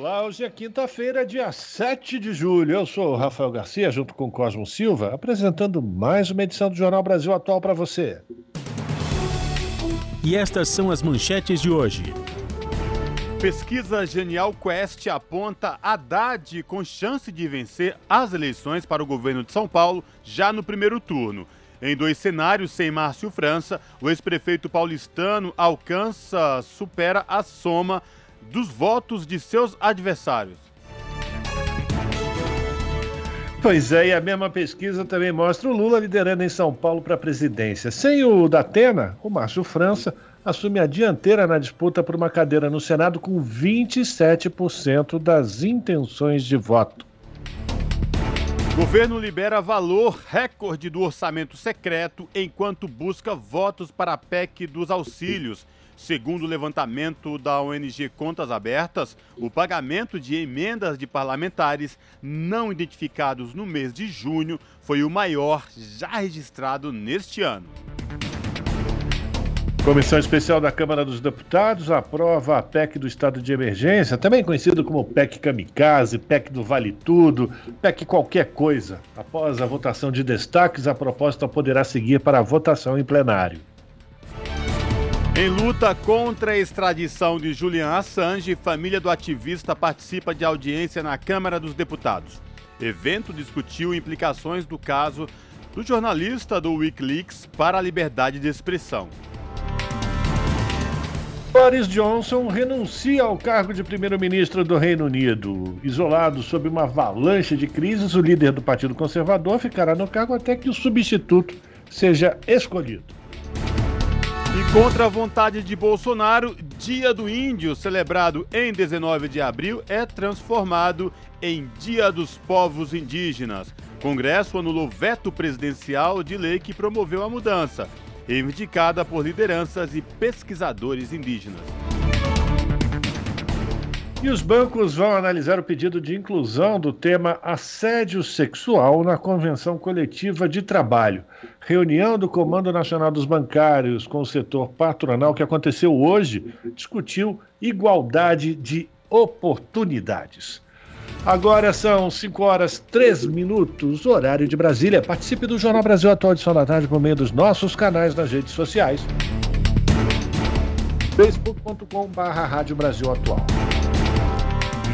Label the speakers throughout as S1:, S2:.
S1: Olá, hoje é quinta-feira, dia 7 de julho. Eu sou o Rafael Garcia, junto com Cosmo Silva, apresentando mais uma edição do Jornal Brasil Atual para você.
S2: E estas são as manchetes de hoje.
S3: Pesquisa Genial Quest aponta Haddad com chance de vencer as eleições para o governo de São Paulo já no primeiro turno. Em dois cenários, sem Márcio França, o ex-prefeito paulistano alcança, supera a soma dos votos de seus adversários.
S1: Pois é, e a mesma pesquisa também mostra o Lula liderando em São Paulo para a presidência. Sem o Datena, o Márcio França assume a dianteira na disputa por uma cadeira no Senado com 27% das intenções de voto.
S3: Governo libera valor recorde do orçamento secreto enquanto busca votos para a PEC dos auxílios. Segundo o levantamento da ONG Contas Abertas, o pagamento de emendas de parlamentares não identificados no mês de junho foi o maior já registrado neste ano.
S1: Comissão Especial da Câmara dos Deputados aprova a PEC do Estado de Emergência, também conhecido como PEC Kamikaze, PEC do Vale Tudo, PEC qualquer coisa. Após a votação de destaques, a proposta poderá seguir para a votação em plenário.
S3: Em luta contra a extradição de Julian Assange, família do ativista participa de audiência na Câmara dos Deputados. Evento discutiu implicações do caso do jornalista do Wikileaks para a liberdade de expressão.
S1: Boris Johnson renuncia ao cargo de primeiro-ministro do Reino Unido. Isolado sob uma avalanche de crises, o líder do Partido Conservador ficará no cargo até que o substituto seja escolhido.
S3: E contra a vontade de Bolsonaro, Dia do Índio, celebrado em 19 de abril, é transformado em Dia dos Povos Indígenas. Congresso anulou veto presidencial de lei que promoveu a mudança reivindicada por lideranças e pesquisadores indígenas.
S1: E os bancos vão analisar o pedido de inclusão do tema assédio sexual na Convenção Coletiva de Trabalho. Reunião do Comando Nacional dos Bancários com o setor patronal que aconteceu hoje discutiu igualdade de oportunidades. Agora são 5 horas 3 minutos, horário de Brasília. Participe do Jornal Brasil Atual Edição da Tarde por meio dos nossos canais nas redes sociais. Rádio Brasil Atual.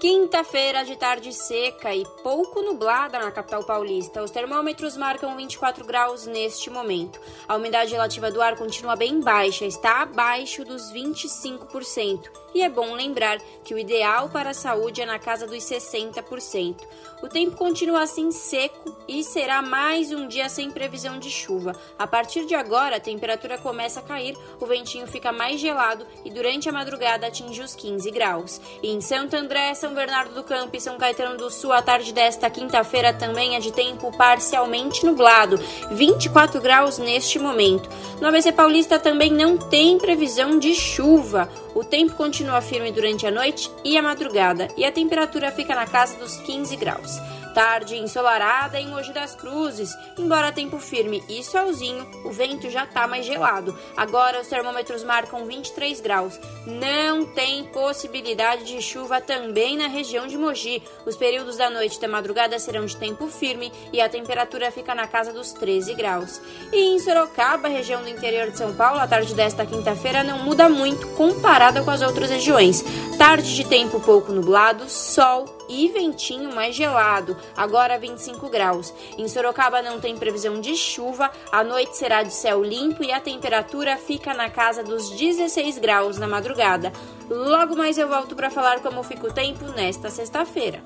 S4: Quinta-feira de tarde seca e pouco nublada na capital paulista. Os termômetros marcam 24 graus neste momento. A umidade relativa do ar continua bem baixa, está abaixo dos 25%. E é bom lembrar que o ideal para a saúde é na casa dos 60%. O tempo continua assim seco e será mais um dia sem previsão de chuva. A partir de agora, a temperatura começa a cair, o ventinho fica mais gelado e durante a madrugada atinge os 15 graus. E em Santo André, São Bernardo do Campo e São Caetano do Sul, a tarde desta quinta-feira também é de tempo parcialmente nublado, 24 graus neste momento. No ABC Paulista também não tem previsão de chuva. O tempo continua firme durante a noite e a madrugada e a temperatura fica na casa dos 15 graus. Tarde ensolarada em Mogi das Cruzes, embora tempo firme e solzinho, o vento já tá mais gelado. Agora os termômetros marcam 23 graus. Não tem possibilidade de chuva também na região de Mogi. Os períodos da noite e da madrugada serão de tempo firme e a temperatura fica na casa dos 13 graus. E em Sorocaba, região do interior de São Paulo, a tarde desta quinta-feira não muda muito comparada com as outras regiões. Tarde de tempo pouco nublado, sol e ventinho mais gelado, agora 25 graus. Em Sorocaba não tem previsão de chuva, a noite será de céu limpo e a temperatura fica na casa dos 16 graus na madrugada. Logo mais eu volto para falar como fica o tempo nesta sexta-feira.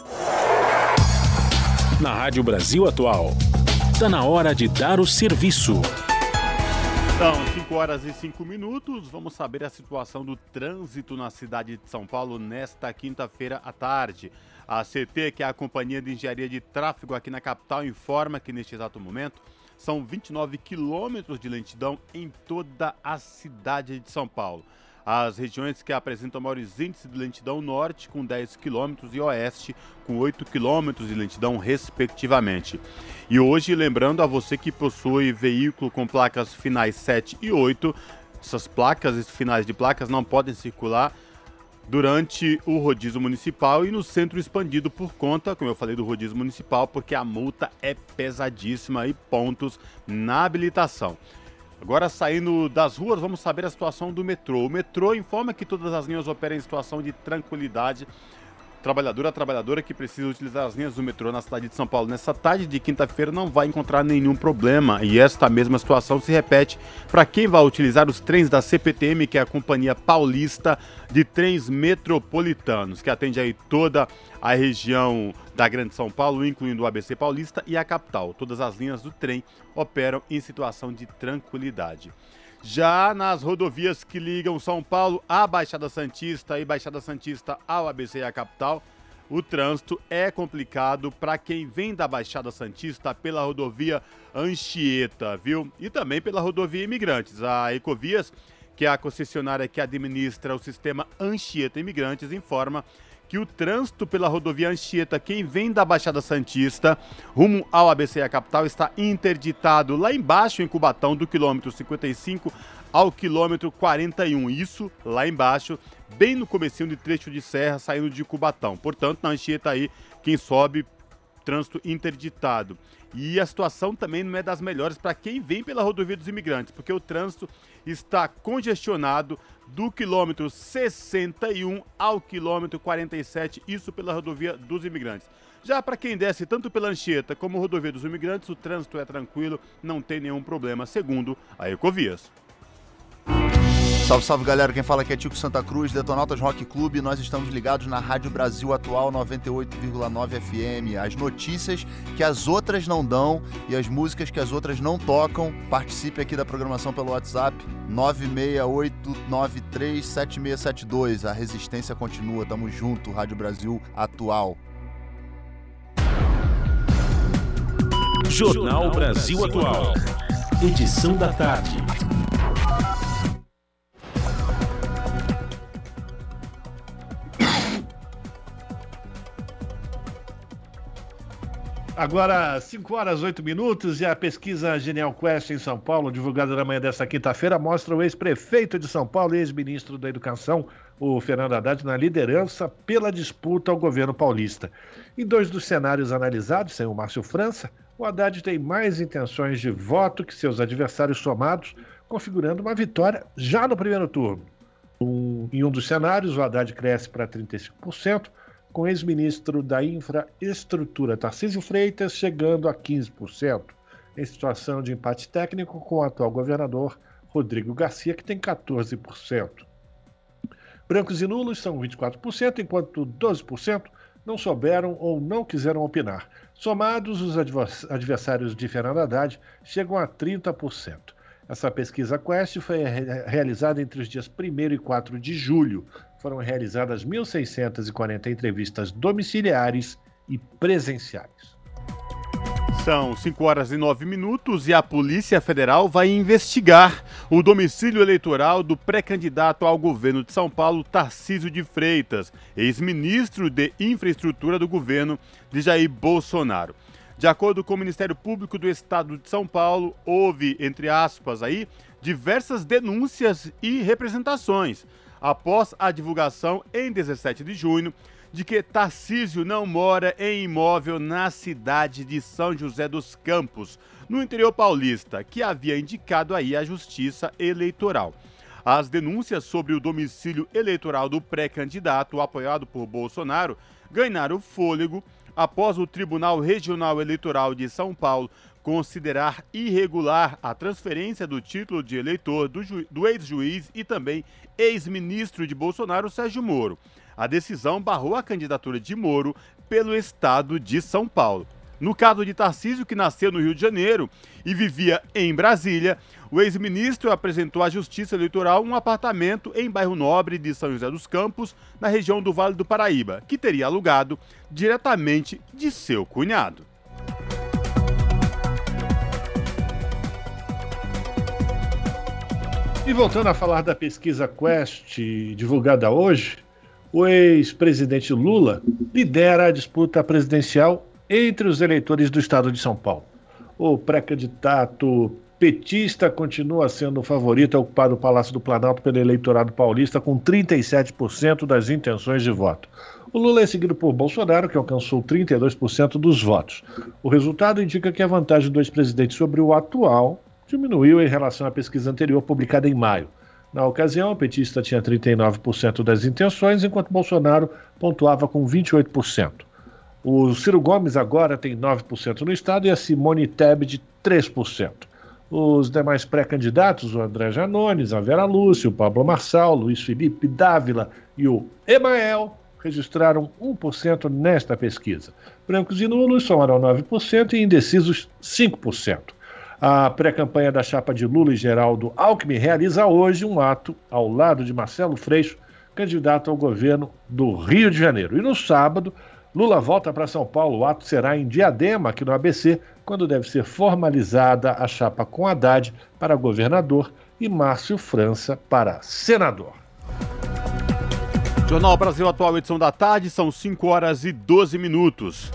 S2: Na Rádio Brasil Atual, está na hora de dar o serviço.
S3: São 5 horas e 5 minutos. Vamos saber a situação do trânsito na cidade de São Paulo nesta quinta-feira à tarde. A CT, que é a Companhia de Engenharia de Tráfego aqui na capital, informa que neste exato momento são 29 quilômetros de lentidão em toda a cidade de São Paulo. As regiões que apresentam maiores índices de lentidão norte com 10 quilômetros e oeste com 8 quilômetros de lentidão respectivamente. E hoje, lembrando a você que possui veículo com placas finais 7 e 8, essas placas, finais de placas não podem circular durante o rodízio municipal e no centro expandido por conta, como eu falei, do rodízio municipal, porque a multa é pesadíssima e pontos na habilitação. Agora, saindo das ruas, vamos saber a situação do metrô. O metrô informa que todas as linhas operam em situação de tranquilidade trabalhadora a trabalhadora que precisa utilizar as linhas do metrô na cidade de São Paulo nessa tarde de quinta-feira não vai encontrar nenhum problema. E esta mesma situação se repete para quem vai utilizar os trens da CPTM, que é a Companhia Paulista de Trens Metropolitanos, que atende aí toda a região da Grande São Paulo, incluindo o ABC Paulista e a capital. Todas as linhas do trem operam em situação de tranquilidade. Já nas rodovias que ligam São Paulo à Baixada Santista e Baixada Santista ao ABC e à capital, o trânsito é complicado para quem vem da Baixada Santista pela rodovia Anchieta, viu? E também pela rodovia Imigrantes. A Ecovias, que é a concessionária que administra o sistema Anchieta Imigrantes, informa que o trânsito pela rodovia Anchieta, quem vem da Baixada Santista, rumo ao ABC a capital, está interditado lá embaixo em Cubatão, do quilômetro 55 ao quilômetro 41. Isso lá embaixo, bem no comecinho de trecho de serra, saindo de Cubatão. Portanto, na Anchieta aí, quem sobe, trânsito interditado. E a situação também não é das melhores para quem vem pela rodovia dos imigrantes, porque o trânsito está congestionado do quilômetro 61 ao quilômetro 47, isso pela rodovia dos imigrantes. Já para quem desce tanto pela Anchieta como rodovia dos imigrantes, o trânsito é tranquilo, não tem nenhum problema, segundo a Ecovias.
S5: Salve, salve galera, quem fala aqui é Tico Santa Cruz, Detonautas Rock Clube. Nós estamos ligados na Rádio Brasil Atual 98,9 FM. As notícias que as outras não dão e as músicas que as outras não tocam. Participe aqui da programação pelo WhatsApp 968937672. A resistência continua, tamo junto, Rádio Brasil Atual.
S2: Jornal Brasil Atual. Edição da tarde.
S1: Agora, 5 horas 8 minutos e a pesquisa Genial Quest em São Paulo, divulgada na manhã desta quinta-feira, mostra o ex-prefeito de São Paulo e ex-ministro da Educação, o Fernando Haddad, na liderança pela disputa ao governo paulista. Em dois dos cenários analisados, sem o Márcio França, o Haddad tem mais intenções de voto que seus adversários somados, configurando uma vitória já no primeiro turno. Um, em um dos cenários, o Haddad cresce para 35%, com ex-ministro da Infraestrutura Tarcísio Freitas chegando a 15%, em situação de empate técnico com o atual governador Rodrigo Garcia, que tem 14%. Brancos e nulos são 24%, enquanto 12% não souberam ou não quiseram opinar. Somados, os adversários de Fernando Haddad chegam a 30%. Essa pesquisa Quest foi realizada entre os dias 1 e 4 de julho, foram realizadas 1.640 entrevistas domiciliares e presenciais.
S3: São 5 horas e 9 minutos e a Polícia Federal vai investigar o domicílio eleitoral do pré-candidato ao governo de São Paulo, Tarcísio de Freitas, ex-ministro de Infraestrutura do governo de Jair Bolsonaro. De acordo com o Ministério Público do Estado de São Paulo, houve, entre aspas, aí, diversas denúncias e representações após a divulgação em 17 de junho de que Tarcísio não mora em imóvel na cidade de São José dos Campos, no interior paulista, que havia indicado aí a Justiça Eleitoral. As denúncias sobre o domicílio eleitoral do pré-candidato apoiado por Bolsonaro ganharam fôlego após o Tribunal Regional Eleitoral de São Paulo considerar irregular a transferência do título de eleitor do, do ex-juiz e também ex-ministro de Bolsonaro, Sérgio Moro. A decisão barrou a candidatura de Moro pelo estado de São Paulo. No caso de Tarcísio, que nasceu no Rio de Janeiro e vivia em Brasília, o ex-ministro apresentou à Justiça Eleitoral um apartamento em bairro Nobre de São José dos Campos, na região do Vale do Paraíba, que teria alugado diretamente de seu cunhado.
S1: E voltando a falar da pesquisa Quest divulgada hoje, o ex-presidente Lula lidera a disputa presidencial entre os eleitores do estado de São Paulo. O pré-candidato petista continua sendo o favorito a ocupar o Palácio do Planalto pelo eleitorado paulista com 37% das intenções de voto. O Lula é seguido por Bolsonaro, que alcançou 32% dos votos. O resultado indica que a vantagem do ex-presidente sobre o atual diminuiu em relação à pesquisa anterior publicada em maio. Na ocasião, o petista tinha 39% das intenções, enquanto Bolsonaro pontuava com 28%. O Ciro Gomes agora tem 9% no estado e a Simone Tebet 3%. Os demais pré-candidatos, o André Janones, a Vera Lúcia, o Pablo Marçal, Luiz Felipe Dávila e o Emael, registraram 1% nesta pesquisa. Brancos e nulos somaram 9% e indecisos 5%. A pré-campanha da chapa de Lula e Geraldo Alckmin realiza hoje um ato ao lado de Marcelo Freixo, candidato ao governo do Rio de Janeiro. E no sábado, Lula volta para São Paulo. O ato será em Diadema, aqui no ABC, quando deve ser formalizada a chapa com Haddad para governador e Márcio França para senador.
S3: Jornal Brasil Atual, edição da tarde, são 5 horas e 12 minutos.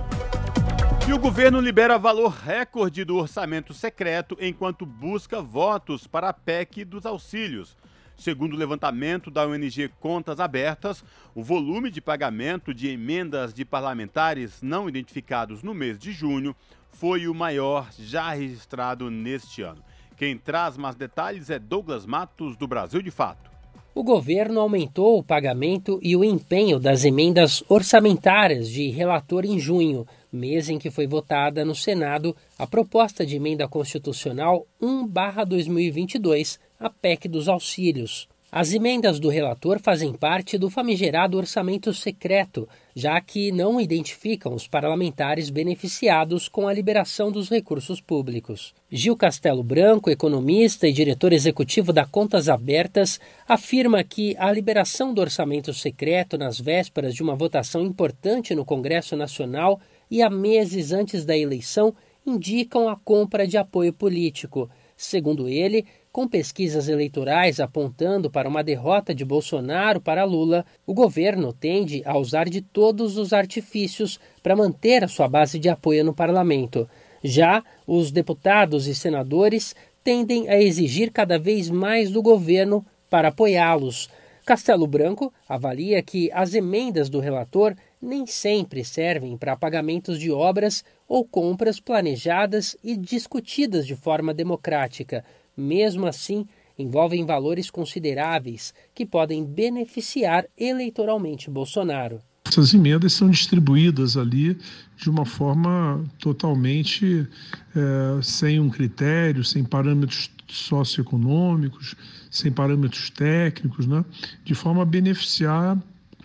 S3: E o governo libera valor recorde do orçamento secreto enquanto busca votos para a PEC dos auxílios. Segundo o levantamento da ONG Contas Abertas, o volume de pagamento de emendas de parlamentares não identificados no mês de junho foi o maior já registrado neste ano. Quem traz mais detalhes é Douglas Matos, do Brasil de Fato
S6: o governo aumentou o pagamento e o empenho das emendas orçamentárias de relator em junho, mês em que foi votada no Senado a proposta de emenda constitucional 1/2022, a PEC dos auxílios. As emendas do relator fazem parte do famigerado orçamento secreto, já que não identificam os parlamentares beneficiados com a liberação dos recursos públicos. Gil Castelo Branco, economista e diretor executivo da Contas Abertas, afirma que a liberação do orçamento secreto nas vésperas de uma votação importante no Congresso Nacional e a meses antes da eleição indicam a compra de apoio político. Segundo ele, com pesquisas eleitorais apontando para uma derrota de Bolsonaro para Lula, o governo tende a usar de todos os artifícios para manter a sua base de apoio no parlamento. Já os deputados e senadores tendem a exigir cada vez mais do governo para apoiá-los. Castelo Branco avalia que as emendas do relator nem sempre servem para pagamentos de obras ou compras planejadas e discutidas de forma democrática, mesmo assim, envolvem valores consideráveis que podem beneficiar eleitoralmente Bolsonaro.
S7: Essas emendas são distribuídas ali de uma forma totalmente é, sem um critério, sem parâmetros socioeconômicos, sem parâmetros técnicos, né? de forma a beneficiar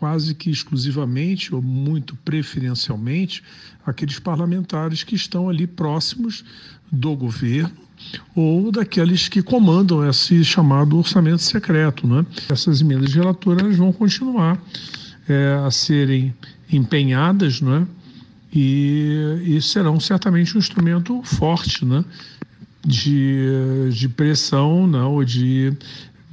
S7: quase que exclusivamente ou muito preferencialmente aqueles parlamentares que estão ali próximos do governo ou daqueles que comandam esse chamado orçamento secreto. Né? Essas emendas de relator vão continuar é, a serem empenhadas, não é? e, e serão certamente um instrumento forte né, de, de pressão né, ou de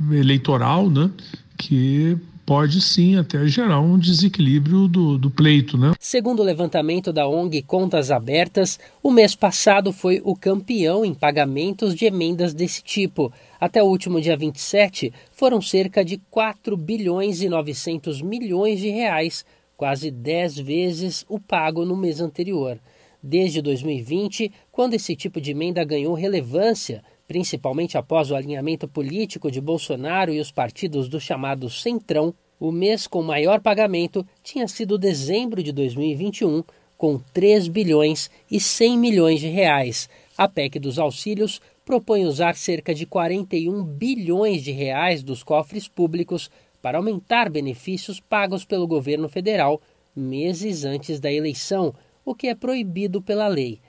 S7: eleitoral né, que pode sim até gerar um desequilíbrio do, do pleito. Né?
S6: Segundo o levantamento da ONG Contas Abertas, o mês passado foi o campeão em pagamentos de emendas desse tipo. Até o último dia 27, foram cerca de 4 bilhões e 900 milhões de reais, quase 10 vezes o pago no mês anterior. Desde 2020, quando esse tipo de emenda ganhou relevância, principalmente após o alinhamento político de Bolsonaro e os partidos do chamado Centrão, o mês com maior pagamento tinha sido dezembro de 2021, com 3 bilhões e 100 milhões de reais. A PEC dos auxílios propõe usar cerca de 41 bilhões de reais dos cofres públicos para aumentar benefícios pagos pelo governo federal meses antes da eleição, o que é proibido pela lei.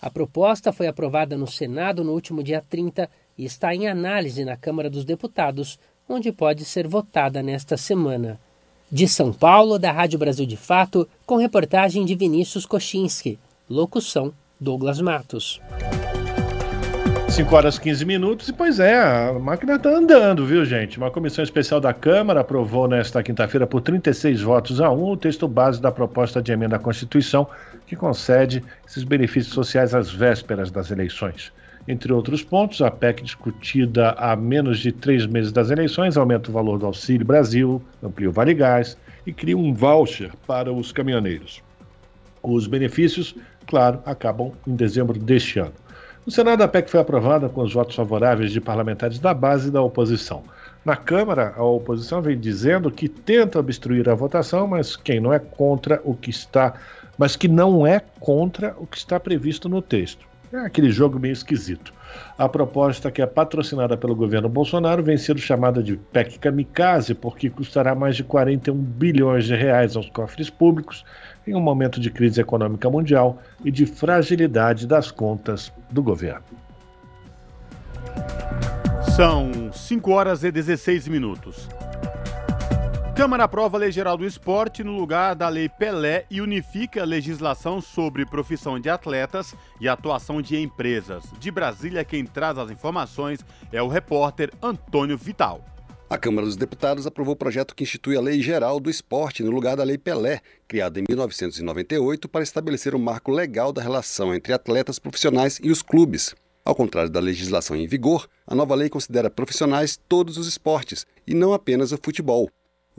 S6: A proposta foi aprovada no Senado no último dia 30 e está em análise na Câmara dos Deputados, onde pode ser votada nesta semana. De São Paulo, da Rádio Brasil de Fato, com reportagem de Vinícius Kochinski. Locução: Douglas Matos.
S1: 5 horas 15 minutos, e pois é, a máquina está andando, viu, gente? Uma comissão especial da Câmara aprovou nesta quinta-feira por 36 votos a 1 o texto base da proposta de emenda à Constituição que concede esses benefícios sociais às vésperas das eleições. Entre outros pontos, a PEC discutida há menos de três meses das eleições aumenta o valor do Auxílio Brasil, amplia o Vale Gás e cria um voucher para os caminhoneiros. Os benefícios, claro, acabam em dezembro deste ano. No Senado, a PEC foi aprovada com os votos favoráveis de parlamentares da base e da oposição. Na Câmara, a oposição vem dizendo que tenta obstruir a votação, mas quem não é contra o que está, mas que não é contra o que está previsto no texto. É aquele jogo meio esquisito. A proposta que é patrocinada pelo governo Bolsonaro vem sendo chamada de PEC Kamikaze, porque custará mais de 41 bilhões de reais aos cofres públicos em um momento de crise econômica mundial e de fragilidade das contas do governo.
S3: São 5 horas e 16 minutos. Câmara aprova a Lei Geral do Esporte no lugar da Lei Pelé e unifica a legislação sobre profissão de atletas e atuação de empresas. De Brasília, quem traz as informações é o repórter Antônio Vital.
S8: A Câmara dos Deputados aprovou o projeto que institui a Lei Geral do Esporte no lugar da Lei Pelé, criada em 1998 para estabelecer um marco legal da relação entre atletas profissionais e os clubes. Ao contrário da legislação em vigor, a nova lei considera profissionais todos os esportes e não apenas o futebol.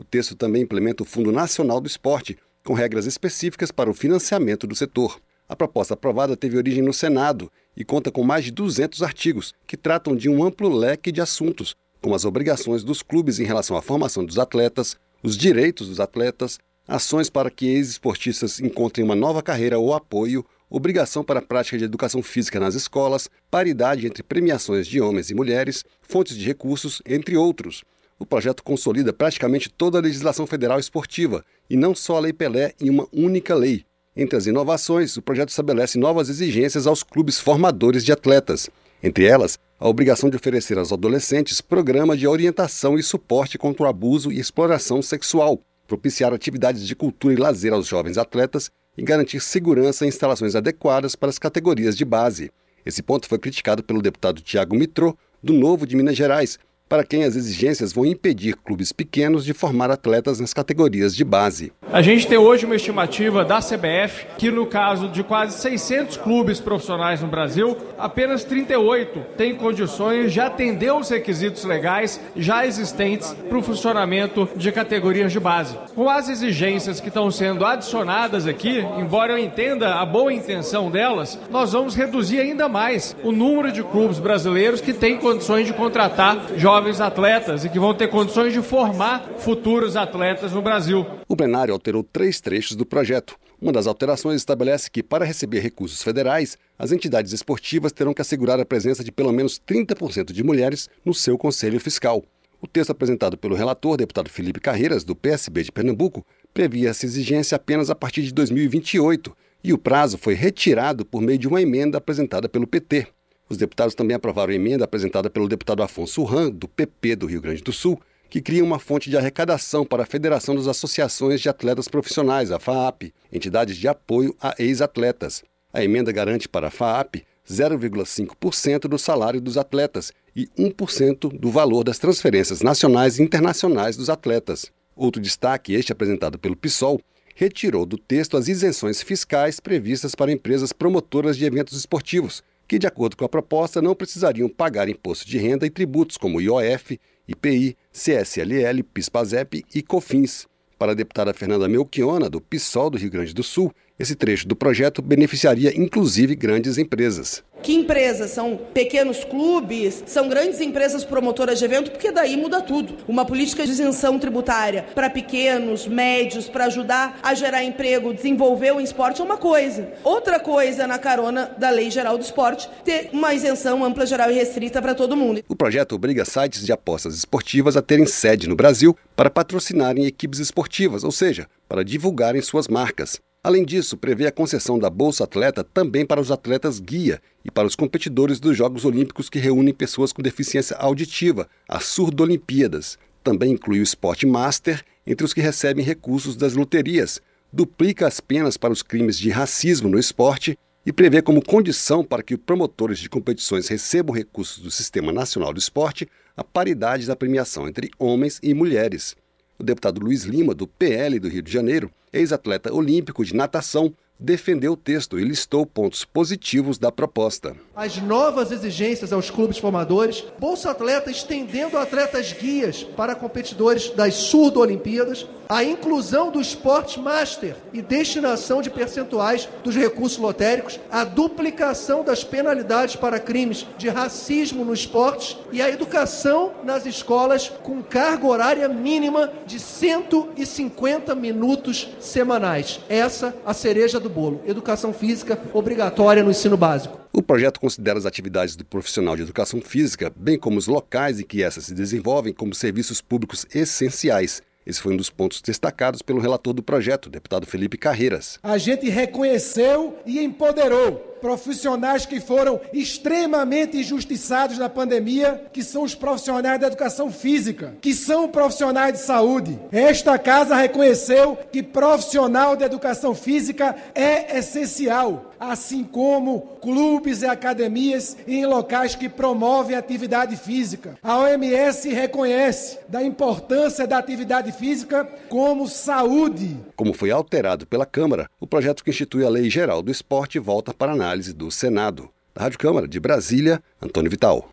S8: O texto também implementa o Fundo Nacional do Esporte, com regras específicas para o financiamento do setor. A proposta aprovada teve origem no Senado e conta com mais de 200 artigos que tratam de um amplo leque de assuntos, como as obrigações dos clubes em relação à formação dos atletas, os direitos dos atletas, ações para que ex-esportistas encontrem uma nova carreira ou apoio, obrigação para a prática de educação física nas escolas, paridade entre premiações de homens e mulheres, fontes de recursos, entre outros. O projeto consolida praticamente toda a legislação federal esportiva, e não só a Lei Pelé em uma única lei. Entre as inovações, o projeto estabelece novas exigências aos clubes formadores de atletas. Entre elas, a obrigação de oferecer aos adolescentes programas de orientação e suporte contra o abuso e exploração sexual, propiciar atividades de cultura e lazer aos jovens atletas e garantir segurança e instalações adequadas para as categorias de base. Esse ponto foi criticado pelo deputado Tiago Mitrô, do Novo de Minas Gerais, para quem as exigências vão impedir clubes pequenos de formar atletas nas categorias de base.
S9: A gente tem hoje uma estimativa da CBF que, no caso de quase 600 clubes profissionais no Brasil, apenas 38 têm condições de atender os requisitos legais já existentes para o funcionamento de categorias de base. Com as exigências que estão sendo adicionadas aqui, embora eu entenda a boa intenção delas, nós vamos reduzir ainda mais o número de clubes brasileiros que têm condições de contratar jovens jovens atletas e que vão ter condições de formar futuros atletas no Brasil.
S8: O plenário alterou três trechos do projeto. Uma das alterações estabelece que, para receber recursos federais, as entidades esportivas terão que assegurar a presença de pelo menos 30% de mulheres no seu conselho fiscal. O texto apresentado pelo relator, deputado Felipe Carreiras, do PSB de Pernambuco, previa essa exigência apenas a partir de 2028 e o prazo foi retirado por meio de uma emenda apresentada pelo PT. Os deputados também aprovaram a emenda apresentada pelo deputado Afonso Ram, do PP do Rio Grande do Sul, que cria uma fonte de arrecadação para a Federação das Associações de Atletas Profissionais, a FAAP, entidades de apoio a ex-atletas. A emenda garante para a FAAP 0,5% do salário dos atletas e 1% do valor das transferências nacionais e internacionais dos atletas. Outro destaque, este apresentado pelo PSOL, retirou do texto as isenções fiscais previstas para empresas promotoras de eventos esportivos, que, de acordo com a proposta, não precisariam pagar imposto de renda e tributos como IOF, IPI, CSLL, PIS/PASEP e COFINS. Para a deputada Fernanda Melchiona, do PSOL do Rio Grande do Sul, esse trecho do projeto beneficiaria inclusive grandes empresas.
S10: Que empresas? São pequenos clubes? São grandes empresas promotoras de evento? Porque daí muda tudo. Uma política de isenção tributária para pequenos, médios, para ajudar a gerar emprego, desenvolver o esporte é uma coisa. Outra coisa na carona da Lei Geral do Esporte, ter uma isenção ampla, geral e restrita para todo mundo.
S8: O projeto obriga sites de apostas esportivas a terem sede no Brasil para patrocinarem equipes esportivas, ou seja, para divulgarem suas marcas. Além disso, prevê a concessão da Bolsa Atleta também para os atletas guia e para os competidores dos Jogos Olímpicos que reúnem pessoas com deficiência auditiva, as Surdolimpíadas. Também inclui o Esporte Master entre os que recebem recursos das loterias, duplica as penas para os crimes de racismo no esporte e prevê como condição para que promotores de competições recebam recursos do Sistema Nacional do Esporte a paridade da premiação entre homens e mulheres. O deputado Luiz Lima, do PL do Rio de Janeiro, ex-atleta olímpico de natação, defendeu o texto e listou pontos positivos da proposta.
S11: As novas exigências aos clubes formadores, Bolsa Atleta estendendo atletas guias para competidores das surdo-olimpíadas, a inclusão do esporte master e destinação de percentuais dos recursos lotéricos, a duplicação das penalidades para crimes de racismo no esporte e a educação nas escolas com carga horária mínima de 150 minutos semanais. Essa a cereja do bolo. Educação física obrigatória no ensino básico.
S8: O projeto considera as atividades do profissional de educação física, bem como os locais em que essas se desenvolvem, como serviços públicos essenciais esse foi um dos pontos destacados pelo relator do projeto, deputado Felipe Carreiras.
S12: A gente reconheceu e empoderou profissionais que foram extremamente injustiçados na pandemia, que são os profissionais da educação física, que são profissionais de saúde. Esta casa reconheceu que profissional de educação física é essencial, assim como clubes e academias em locais que promovem atividade física. A OMS reconhece da importância da atividade física como saúde.
S8: Como foi alterado pela Câmara, o projeto que institui a Lei Geral do Esporte volta para análise análise do Senado. Da Rádio Câmara de Brasília, Antônio Vital.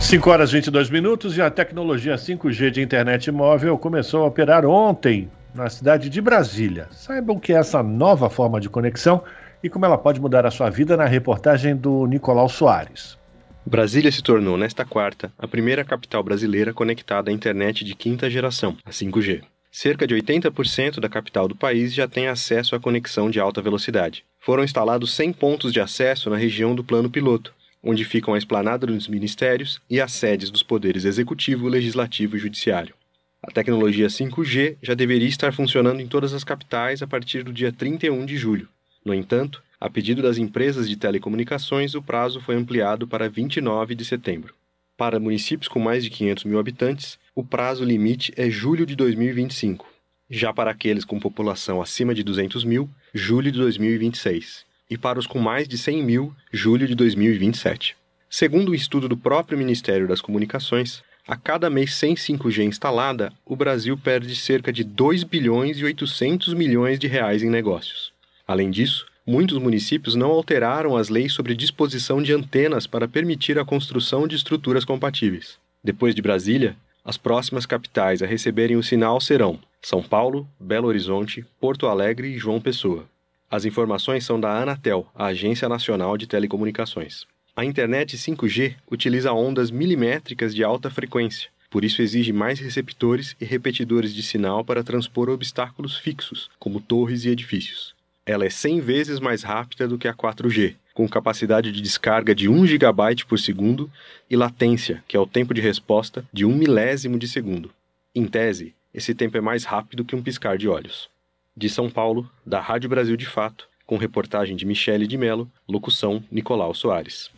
S1: 5 horas e 22 minutos e a tecnologia 5G de internet móvel começou a operar ontem na cidade de Brasília. Saibam que é essa nova forma de conexão e como ela pode mudar a sua vida na reportagem do Nicolau Soares.
S13: Brasília se tornou, nesta quarta, a primeira capital brasileira conectada à internet de quinta geração, a 5G. Cerca de 80% da capital do país já tem acesso à conexão de alta velocidade foram instalados 100 pontos de acesso na região do Plano Piloto, onde ficam a esplanada dos ministérios e as sedes dos poderes executivo, legislativo e judiciário. A tecnologia 5G já deveria estar funcionando em todas as capitais a partir do dia 31 de julho. No entanto, a pedido das empresas de telecomunicações, o prazo foi ampliado para 29 de setembro. Para municípios com mais de 500 mil habitantes, o prazo limite é julho de 2025. Já para aqueles com população acima de 200 mil, julho de 2026. E para os com mais de 100 mil, julho de 2027. Segundo o um estudo do próprio Ministério das Comunicações, a cada mês sem 5G instalada, o Brasil perde cerca de 2 bilhões e 800 milhões de reais em negócios. Além disso, muitos municípios não alteraram as leis sobre disposição de antenas para permitir a construção de estruturas compatíveis. Depois de Brasília, as próximas capitais a receberem o sinal serão São Paulo, Belo Horizonte, Porto Alegre e João Pessoa. As informações são da Anatel, a Agência Nacional de Telecomunicações. A internet 5G utiliza ondas milimétricas de alta frequência, por isso exige mais receptores e repetidores de sinal para transpor obstáculos fixos, como torres e edifícios. Ela é 100 vezes mais rápida do que a 4G, com capacidade de descarga de 1 GB por segundo e latência, que é o tempo de resposta, de 1 milésimo de segundo. Em tese, esse tempo é mais rápido que um piscar de olhos. De São Paulo, da Rádio Brasil de Fato, com reportagem de Michele de Mello, locução Nicolau Soares.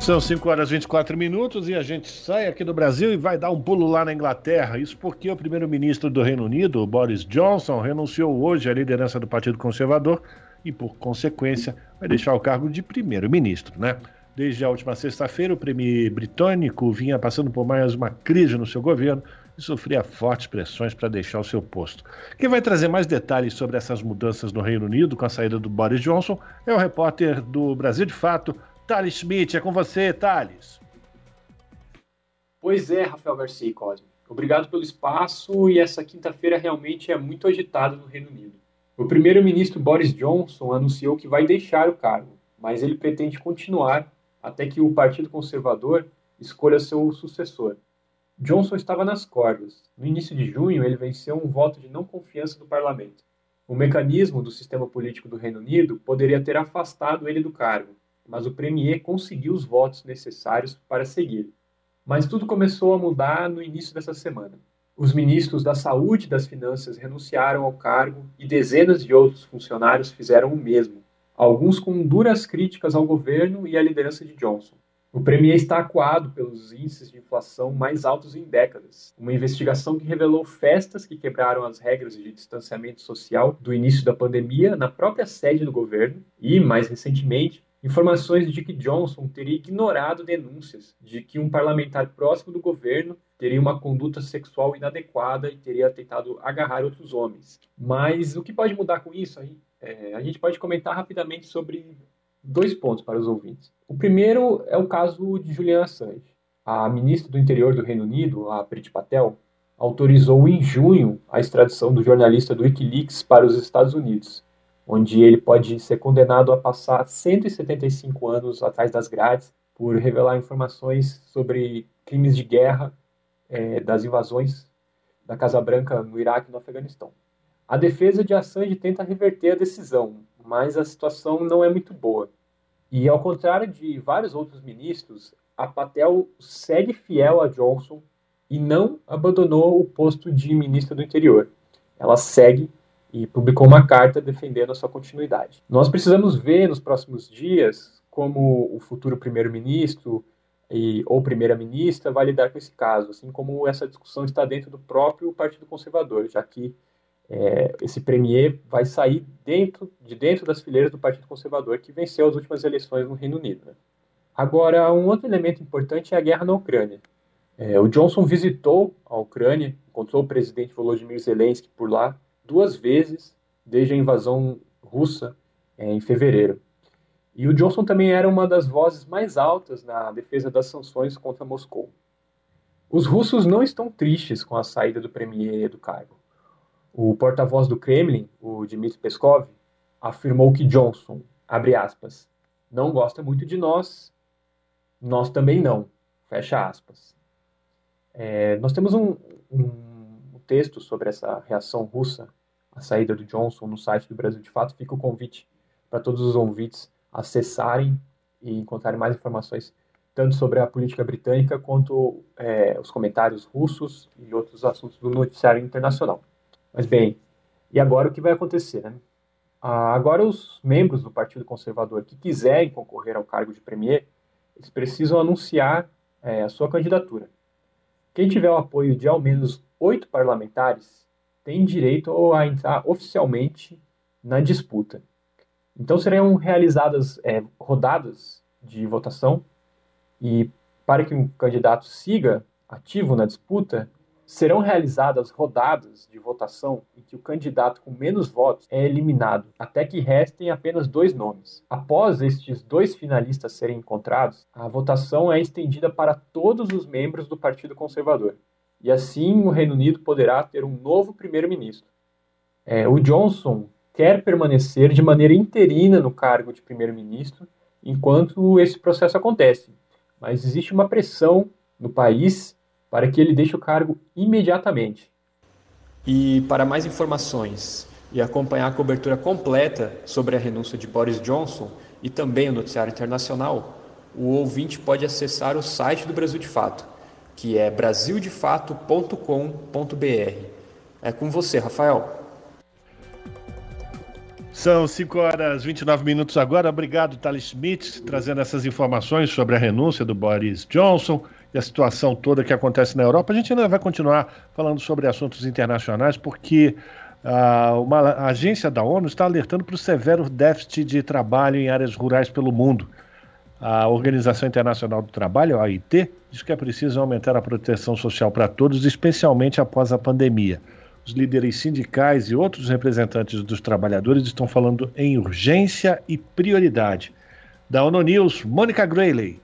S1: São 5 horas e 24 minutos e a gente sai aqui do Brasil e vai dar um pulo lá na Inglaterra. Isso porque o primeiro-ministro do Reino Unido, Boris Johnson, renunciou hoje à liderança do Partido Conservador e, por consequência, vai deixar o cargo de primeiro-ministro, né? Desde a última sexta-feira, o premier britânico vinha passando por mais uma crise no seu governo e sofria fortes pressões para deixar o seu posto. Quem vai trazer mais detalhes sobre essas mudanças no Reino Unido com a saída do Boris Johnson é o repórter do Brasil de Fato, Thales Schmidt. É com você, Thales.
S14: Pois é, Rafael Garcia e Cosme. Obrigado pelo espaço e essa quinta-feira realmente é muito agitada no Reino Unido. O primeiro-ministro Boris Johnson anunciou que vai deixar o cargo, mas ele pretende continuar até que o Partido Conservador escolha seu sucessor. Johnson estava nas cordas. No início de junho, ele venceu um voto de não confiança do parlamento. O mecanismo do sistema político do Reino Unido poderia ter afastado ele do cargo, mas o premier conseguiu os votos necessários para seguir. Mas tudo começou a mudar no início dessa semana. Os ministros da Saúde e das Finanças renunciaram ao cargo e dezenas de outros funcionários fizeram o mesmo, alguns com duras críticas ao governo e à liderança de Johnson. O Premier está acuado pelos índices de inflação mais altos em décadas. Uma investigação que revelou festas que quebraram as regras de distanciamento social do início da pandemia na própria sede do governo e, mais recentemente, informações de que Johnson teria ignorado denúncias de que um parlamentar próximo do governo teria uma conduta sexual inadequada e teria tentado agarrar outros homens. Mas o que pode mudar com isso? É, a gente pode comentar rapidamente sobre dois pontos para os ouvintes. O primeiro é o caso de Julian Assange. A ministra do Interior do Reino Unido, a Priti Patel, autorizou em junho a extradição do jornalista do Wikileaks para os Estados Unidos, onde ele pode ser condenado a passar 175 anos atrás das grades por revelar informações sobre crimes de guerra é, das invasões da Casa Branca no Iraque e no Afeganistão. A defesa de Assange tenta reverter a decisão, mas a situação não é muito boa. E ao contrário de vários outros ministros, a Patel segue fiel a Johnson e não abandonou o posto de ministra do Interior. Ela segue e publicou uma carta defendendo a sua continuidade. Nós precisamos ver nos próximos dias como o futuro primeiro-ministro ou primeira-ministra vai lidar com esse caso, assim como essa discussão está dentro do próprio Partido Conservador, já que é, esse premier vai sair dentro, de dentro das fileiras do Partido Conservador, que venceu as últimas eleições no Reino Unido. Né? Agora, um outro elemento importante é a guerra na Ucrânia. É, o Johnson visitou a Ucrânia, encontrou o presidente Volodymyr Zelensky por lá duas vezes desde a invasão russa é, em fevereiro. E o Johnson também era uma das vozes mais altas na defesa das sanções contra Moscou. Os russos não estão tristes com a saída do premier do cargo. O porta-voz do Kremlin, o Dmitry Peskov, afirmou que Johnson, abre aspas, não gosta muito de nós, nós também não, fecha aspas. É, nós temos um, um, um, texto sobre essa reação russa à saída do Johnson no site do Brasil de Fato. Fica o convite para todos os ouvintes acessarem e encontrarem mais informações tanto sobre a política britânica quanto é, os comentários russos e outros assuntos do noticiário internacional. Mas bem, e agora o que vai acontecer, né? Ah, agora os membros do Partido Conservador que quiserem concorrer ao cargo de premier, eles precisam anunciar é, a sua candidatura. Quem tiver o apoio de ao menos oito parlamentares tem direito a entrar oficialmente na disputa. Então serão realizadas é, rodadas de votação e para que um candidato siga ativo na disputa, serão realizadas rodadas de votação em que o candidato com menos votos é eliminado, até que restem apenas dois nomes. Após estes dois finalistas serem encontrados, a votação é estendida para todos os membros do Partido Conservador. E assim o Reino Unido poderá ter um novo primeiro-ministro. É, o Johnson quer permanecer de maneira interina no cargo de primeiro-ministro enquanto esse processo acontece, mas existe uma pressão no país para que ele deixe o cargo imediatamente.
S15: E para mais informações e acompanhar a cobertura completa sobre a renúncia de Boris Johnson e também o noticiário internacional, o ouvinte pode acessar o site do Brasil de Fato, que é brasildefato.com.br. É com você, Rafael.
S1: São 5 horas e 29 minutos agora. Obrigado, Thales Schmidt, trazendo essas informações sobre a renúncia do Boris Johnson e a situação toda que acontece na Europa. A gente ainda vai continuar falando sobre assuntos internacionais, porque uh, uma agência da ONU está alertando para o severo déficit de trabalho em áreas rurais pelo mundo. A Organização Internacional do Trabalho, a OIT, diz que é preciso aumentar a proteção social para todos, especialmente após a pandemia. Os líderes sindicais e outros representantes dos trabalhadores estão falando em urgência e prioridade. Da ONU News, Mônica Grayley.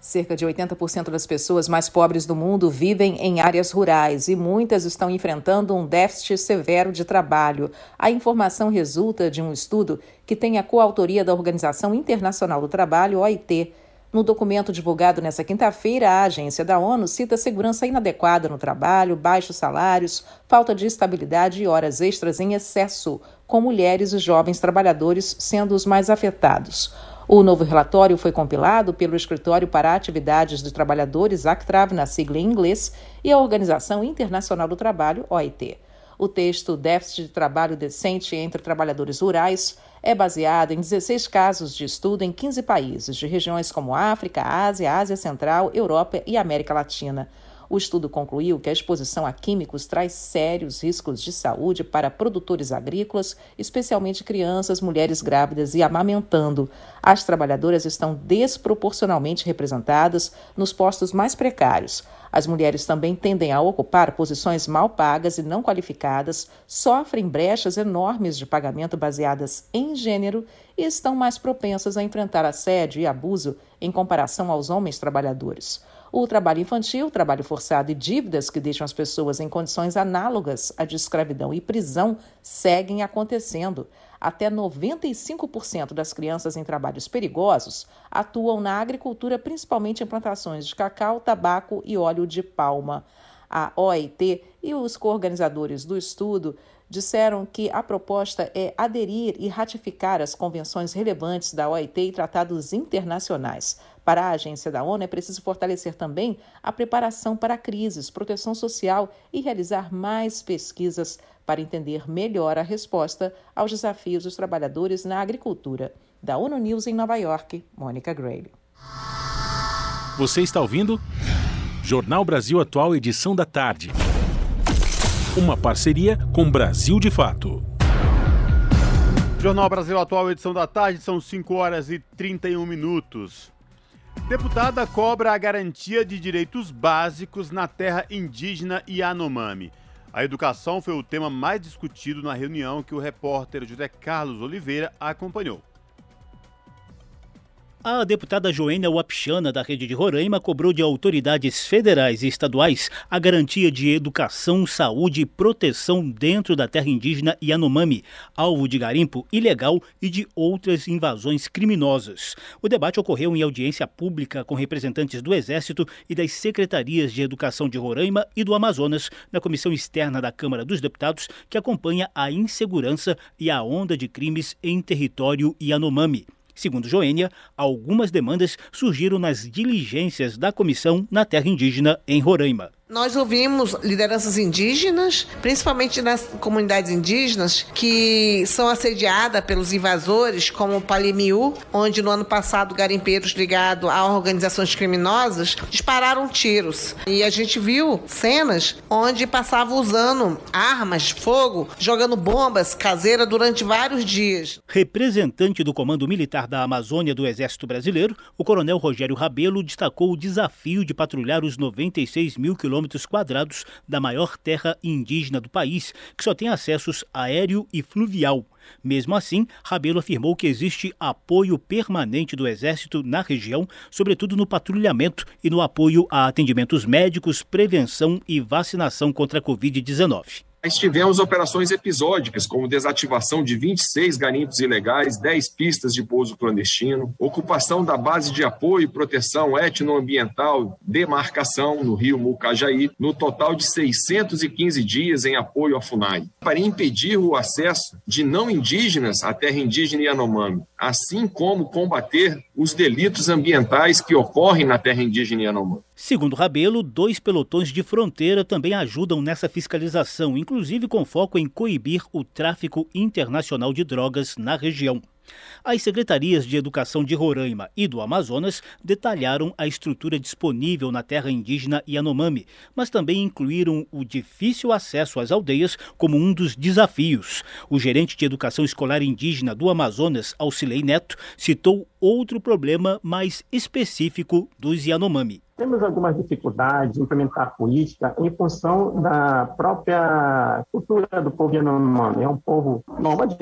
S16: Cerca de 80% das pessoas mais pobres do mundo vivem em áreas rurais e muitas estão enfrentando um déficit severo de trabalho. A informação resulta de um estudo que tem a coautoria da Organização Internacional do Trabalho, OIT. No documento divulgado nesta quinta-feira, a agência da ONU cita segurança inadequada no trabalho, baixos salários, falta de estabilidade e horas extras em excesso, com mulheres e jovens trabalhadores sendo os mais afetados. O novo relatório foi compilado pelo Escritório para Atividades dos Trabalhadores, ACTRAV, na sigla em inglês, e a Organização Internacional do Trabalho, OIT. O texto Déficit de Trabalho Decente entre Trabalhadores Rurais é baseado em 16 casos de estudo em 15 países, de regiões como África, Ásia, Ásia Central, Europa e América Latina. O estudo concluiu que a exposição a químicos traz sérios riscos de saúde para produtores agrícolas, especialmente crianças, mulheres grávidas e amamentando. As trabalhadoras estão desproporcionalmente representadas nos postos mais precários. As mulheres também tendem a ocupar posições mal pagas e não qualificadas, sofrem brechas enormes de pagamento baseadas em gênero e estão mais propensas a enfrentar assédio e abuso em comparação aos homens trabalhadores. O trabalho infantil, trabalho forçado e dívidas que deixam as pessoas em condições análogas à de escravidão e prisão seguem acontecendo. Até 95% das crianças em trabalhos perigosos atuam na agricultura, principalmente em plantações de cacau, tabaco e óleo de palma. A OIT e os coorganizadores do estudo disseram que a proposta é aderir e ratificar as convenções relevantes da OIT e tratados internacionais. Para a agência da ONU, é preciso fortalecer também a preparação para crises, proteção social e realizar mais pesquisas para entender melhor a resposta aos desafios dos trabalhadores na agricultura. Da ONU News em Nova York, Mônica Grayle.
S2: Você está ouvindo? Jornal Brasil Atual, edição da tarde. Uma parceria com Brasil de Fato.
S3: Jornal Brasil Atual, edição da tarde, são 5 horas e 31 minutos. Deputada cobra a garantia de direitos básicos na terra indígena Yanomami. A educação foi o tema mais discutido na reunião que o repórter José Carlos Oliveira acompanhou.
S17: A deputada Joênia Wapichana, da Rede de Roraima, cobrou de autoridades federais e estaduais a garantia de educação, saúde e proteção dentro da terra indígena Yanomami, alvo de garimpo ilegal e de outras invasões criminosas. O debate ocorreu em audiência pública com representantes do Exército e das secretarias de Educação de Roraima e do Amazonas, na comissão externa da Câmara dos Deputados, que acompanha a insegurança e a onda de crimes em território Yanomami. Segundo Joênia, algumas demandas surgiram nas diligências da comissão na terra indígena em Roraima.
S18: Nós ouvimos lideranças indígenas, principalmente nas comunidades indígenas, que são assediadas pelos invasores, como o Palimiu, onde no ano passado garimpeiros ligados a organizações criminosas dispararam tiros. E a gente viu cenas onde passavam usando armas de fogo, jogando bombas caseiras durante vários dias.
S17: Representante do Comando Militar da Amazônia do Exército Brasileiro, o Coronel Rogério Rabelo destacou o desafio de patrulhar os 96 mil quilômetros quilômetros quadrados da maior terra indígena do país, que só tem acessos aéreo e fluvial. Mesmo assim, Rabelo afirmou que existe apoio permanente do Exército na região, sobretudo no patrulhamento e no apoio a atendimentos médicos, prevenção e vacinação contra a Covid-19.
S19: Nós tivemos operações episódicas, como desativação de 26 garimpos ilegais, 10 pistas de pouso clandestino, ocupação da base de apoio e proteção etnoambiental, demarcação no rio Mucajaí, no total de 615 dias em apoio à FUNAI, para impedir o acesso de não indígenas à terra indígena Yanomami, assim como combater os delitos ambientais que ocorrem na terra indígena Yanomami.
S17: Segundo Rabelo, dois pelotões de fronteira também ajudam nessa fiscalização, inclusive com foco em coibir o tráfico internacional de drogas na região. As secretarias de Educação de Roraima e do Amazonas detalharam a estrutura disponível na terra indígena Yanomami, mas também incluíram o difícil acesso às aldeias como um dos desafios. O gerente de Educação Escolar Indígena do Amazonas, Auxilei Neto, citou outro problema mais específico dos Yanomami.
S20: Temos algumas dificuldades de implementar política em função da própria cultura do povo Yanomami. É um povo nômade,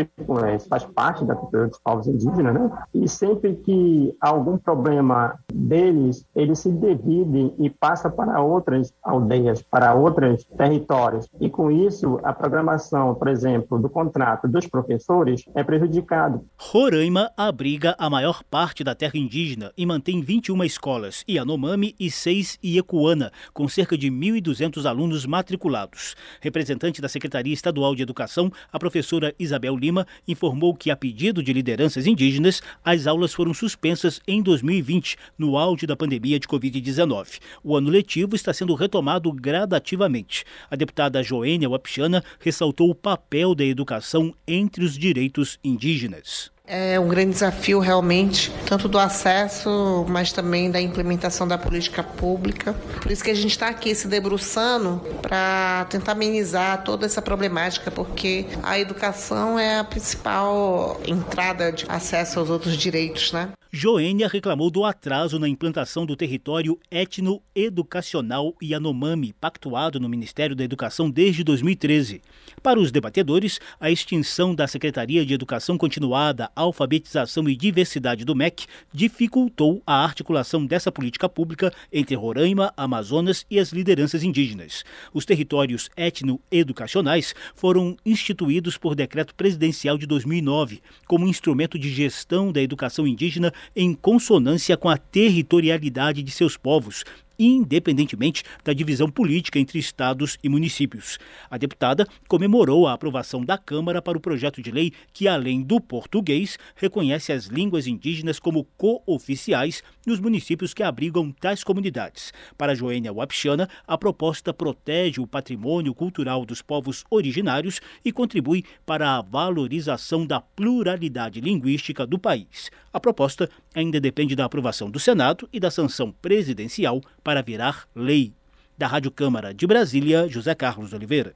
S20: faz parte da cultura dos povos indígenas, né? E sempre que há algum problema deles, eles se dividem e passam para outras aldeias, para outros territórios. E com isso, a programação, por exemplo, do contrato dos professores é prejudicado.
S17: Roraima abriga a maior parte da terra indígena e mantém 21 escolas Yanomami 6 Iecuana, com cerca de 1.200 alunos matriculados. Representante da Secretaria Estadual de Educação, a professora Isabel Lima, informou que, a pedido de lideranças indígenas, as aulas foram suspensas em 2020, no auge da pandemia de Covid-19. O ano letivo está sendo retomado gradativamente. A deputada Joênia Wapichana ressaltou o papel da educação entre os direitos indígenas.
S18: É um grande desafio realmente, tanto do acesso, mas também da implementação da política pública. Por isso que a gente está aqui se debruçando para tentar amenizar toda essa problemática, porque a educação é a principal entrada de acesso aos outros direitos, né?
S17: Joênia reclamou do atraso na implantação do território etno-educacional Yanomami, pactuado no Ministério da Educação desde 2013. Para os debatedores, a extinção da Secretaria de Educação Continuada, Alfabetização e Diversidade do MEC dificultou a articulação dessa política pública entre Roraima, Amazonas e as lideranças indígenas. Os territórios etno-educacionais foram instituídos por decreto presidencial de 2009 como instrumento de gestão da educação indígena em consonância com a territorialidade de seus povos independentemente da divisão política entre estados e municípios. A deputada comemorou a aprovação da Câmara para o projeto de lei que, além do português, reconhece as línguas indígenas como co-oficiais nos municípios que abrigam tais comunidades. Para Joênia Wapichana, a proposta protege o patrimônio cultural dos povos originários e contribui para a valorização da pluralidade linguística do país. A proposta ainda depende da aprovação do Senado e da sanção presidencial para virar lei. Da Rádio Câmara de Brasília, José Carlos Oliveira.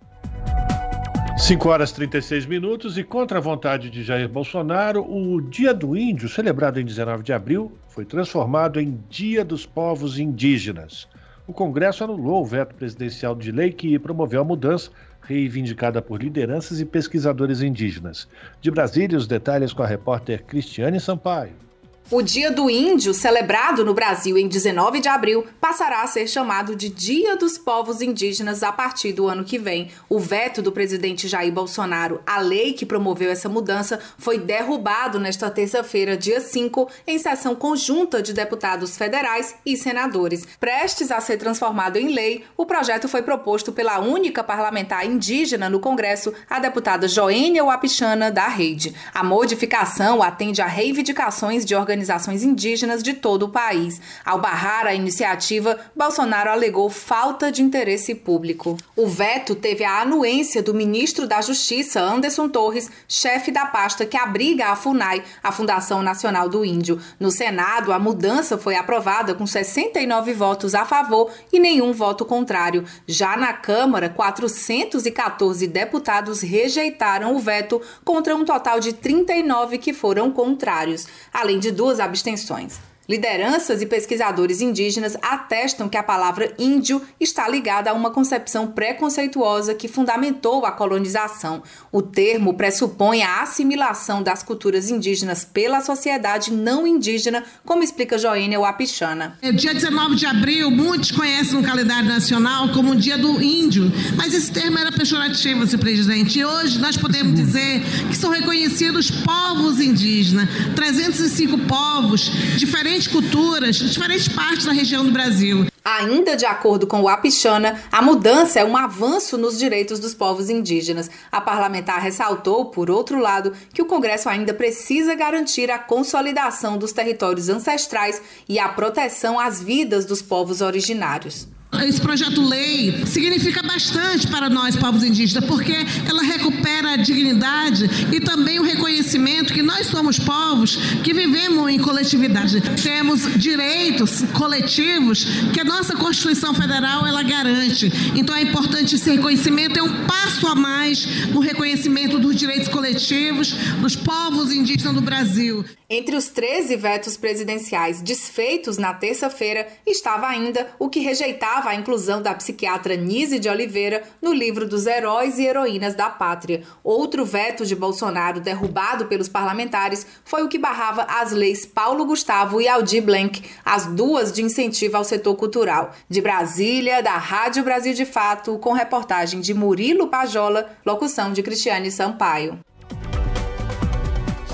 S1: 5 horas e 36 minutos e contra a vontade de Jair Bolsonaro, o Dia do Índio, celebrado em 19 de abril, foi transformado em Dia dos Povos Indígenas. O Congresso anulou o veto presidencial de lei que promoveu a mudança reivindicada por lideranças e pesquisadores indígenas. De Brasília, os detalhes com a repórter Cristiane Sampaio.
S21: O Dia do Índio, celebrado no Brasil em 19 de abril, passará a ser chamado de Dia dos Povos Indígenas a partir do ano que vem. O veto do presidente Jair Bolsonaro à lei que promoveu essa mudança foi derrubado nesta terça-feira, dia 5, em sessão conjunta de deputados federais e senadores. Prestes a ser transformado em lei, o projeto foi proposto pela única parlamentar indígena no Congresso, a deputada Joênia Wapichana, da Rede. A modificação atende a reivindicações de organizações organizações indígenas de todo o país. Ao barrar a iniciativa, Bolsonaro alegou falta de interesse público. O veto teve a anuência do ministro da Justiça, Anderson Torres, chefe da pasta que abriga a FUNAI, a Fundação Nacional do Índio. No Senado, a mudança foi aprovada com 69 votos a favor e nenhum voto contrário. Já na Câmara, 414 deputados rejeitaram o veto contra um total de 39 que foram contrários, além de duas duas abstenções. Lideranças e pesquisadores indígenas atestam que a palavra índio está ligada a uma concepção preconceituosa que fundamentou a colonização. O termo pressupõe a assimilação das culturas indígenas pela sociedade não indígena, como explica Joênia Wapichana.
S18: É, dia 19 de abril, muitos conhecem no calendário nacional como o Dia do Índio, mas esse termo era pejorativo, senhor presidente. E hoje nós podemos dizer que são reconhecidos povos indígenas, 305 povos diferentes diferentes culturas, diferentes partes da região do Brasil.
S21: Ainda de acordo com o Apichana, a mudança é um avanço nos direitos dos povos indígenas. A parlamentar ressaltou, por outro lado, que o Congresso ainda precisa garantir a consolidação dos territórios ancestrais e a proteção às vidas dos povos originários.
S18: Esse projeto-lei significa bastante para nós, povos indígenas, porque ela recupera a dignidade e também o reconhecimento que nós somos povos que vivemos em coletividade. Temos direitos coletivos que a nossa Constituição Federal ela garante. Então é importante esse reconhecimento, é um passo a mais no reconhecimento dos direitos coletivos dos povos indígenas do Brasil.
S21: Entre os 13 vetos presidenciais desfeitos na terça-feira estava ainda o que rejeitava a inclusão da psiquiatra Nise de Oliveira no livro dos heróis e heroínas da pátria. Outro veto de Bolsonaro derrubado pelos parlamentares foi o que barrava as leis Paulo Gustavo e Aldir Blanc, as duas de incentivo ao setor cultural. De Brasília, da Rádio Brasil de Fato, com reportagem de Murilo Pajola, locução de Cristiane Sampaio.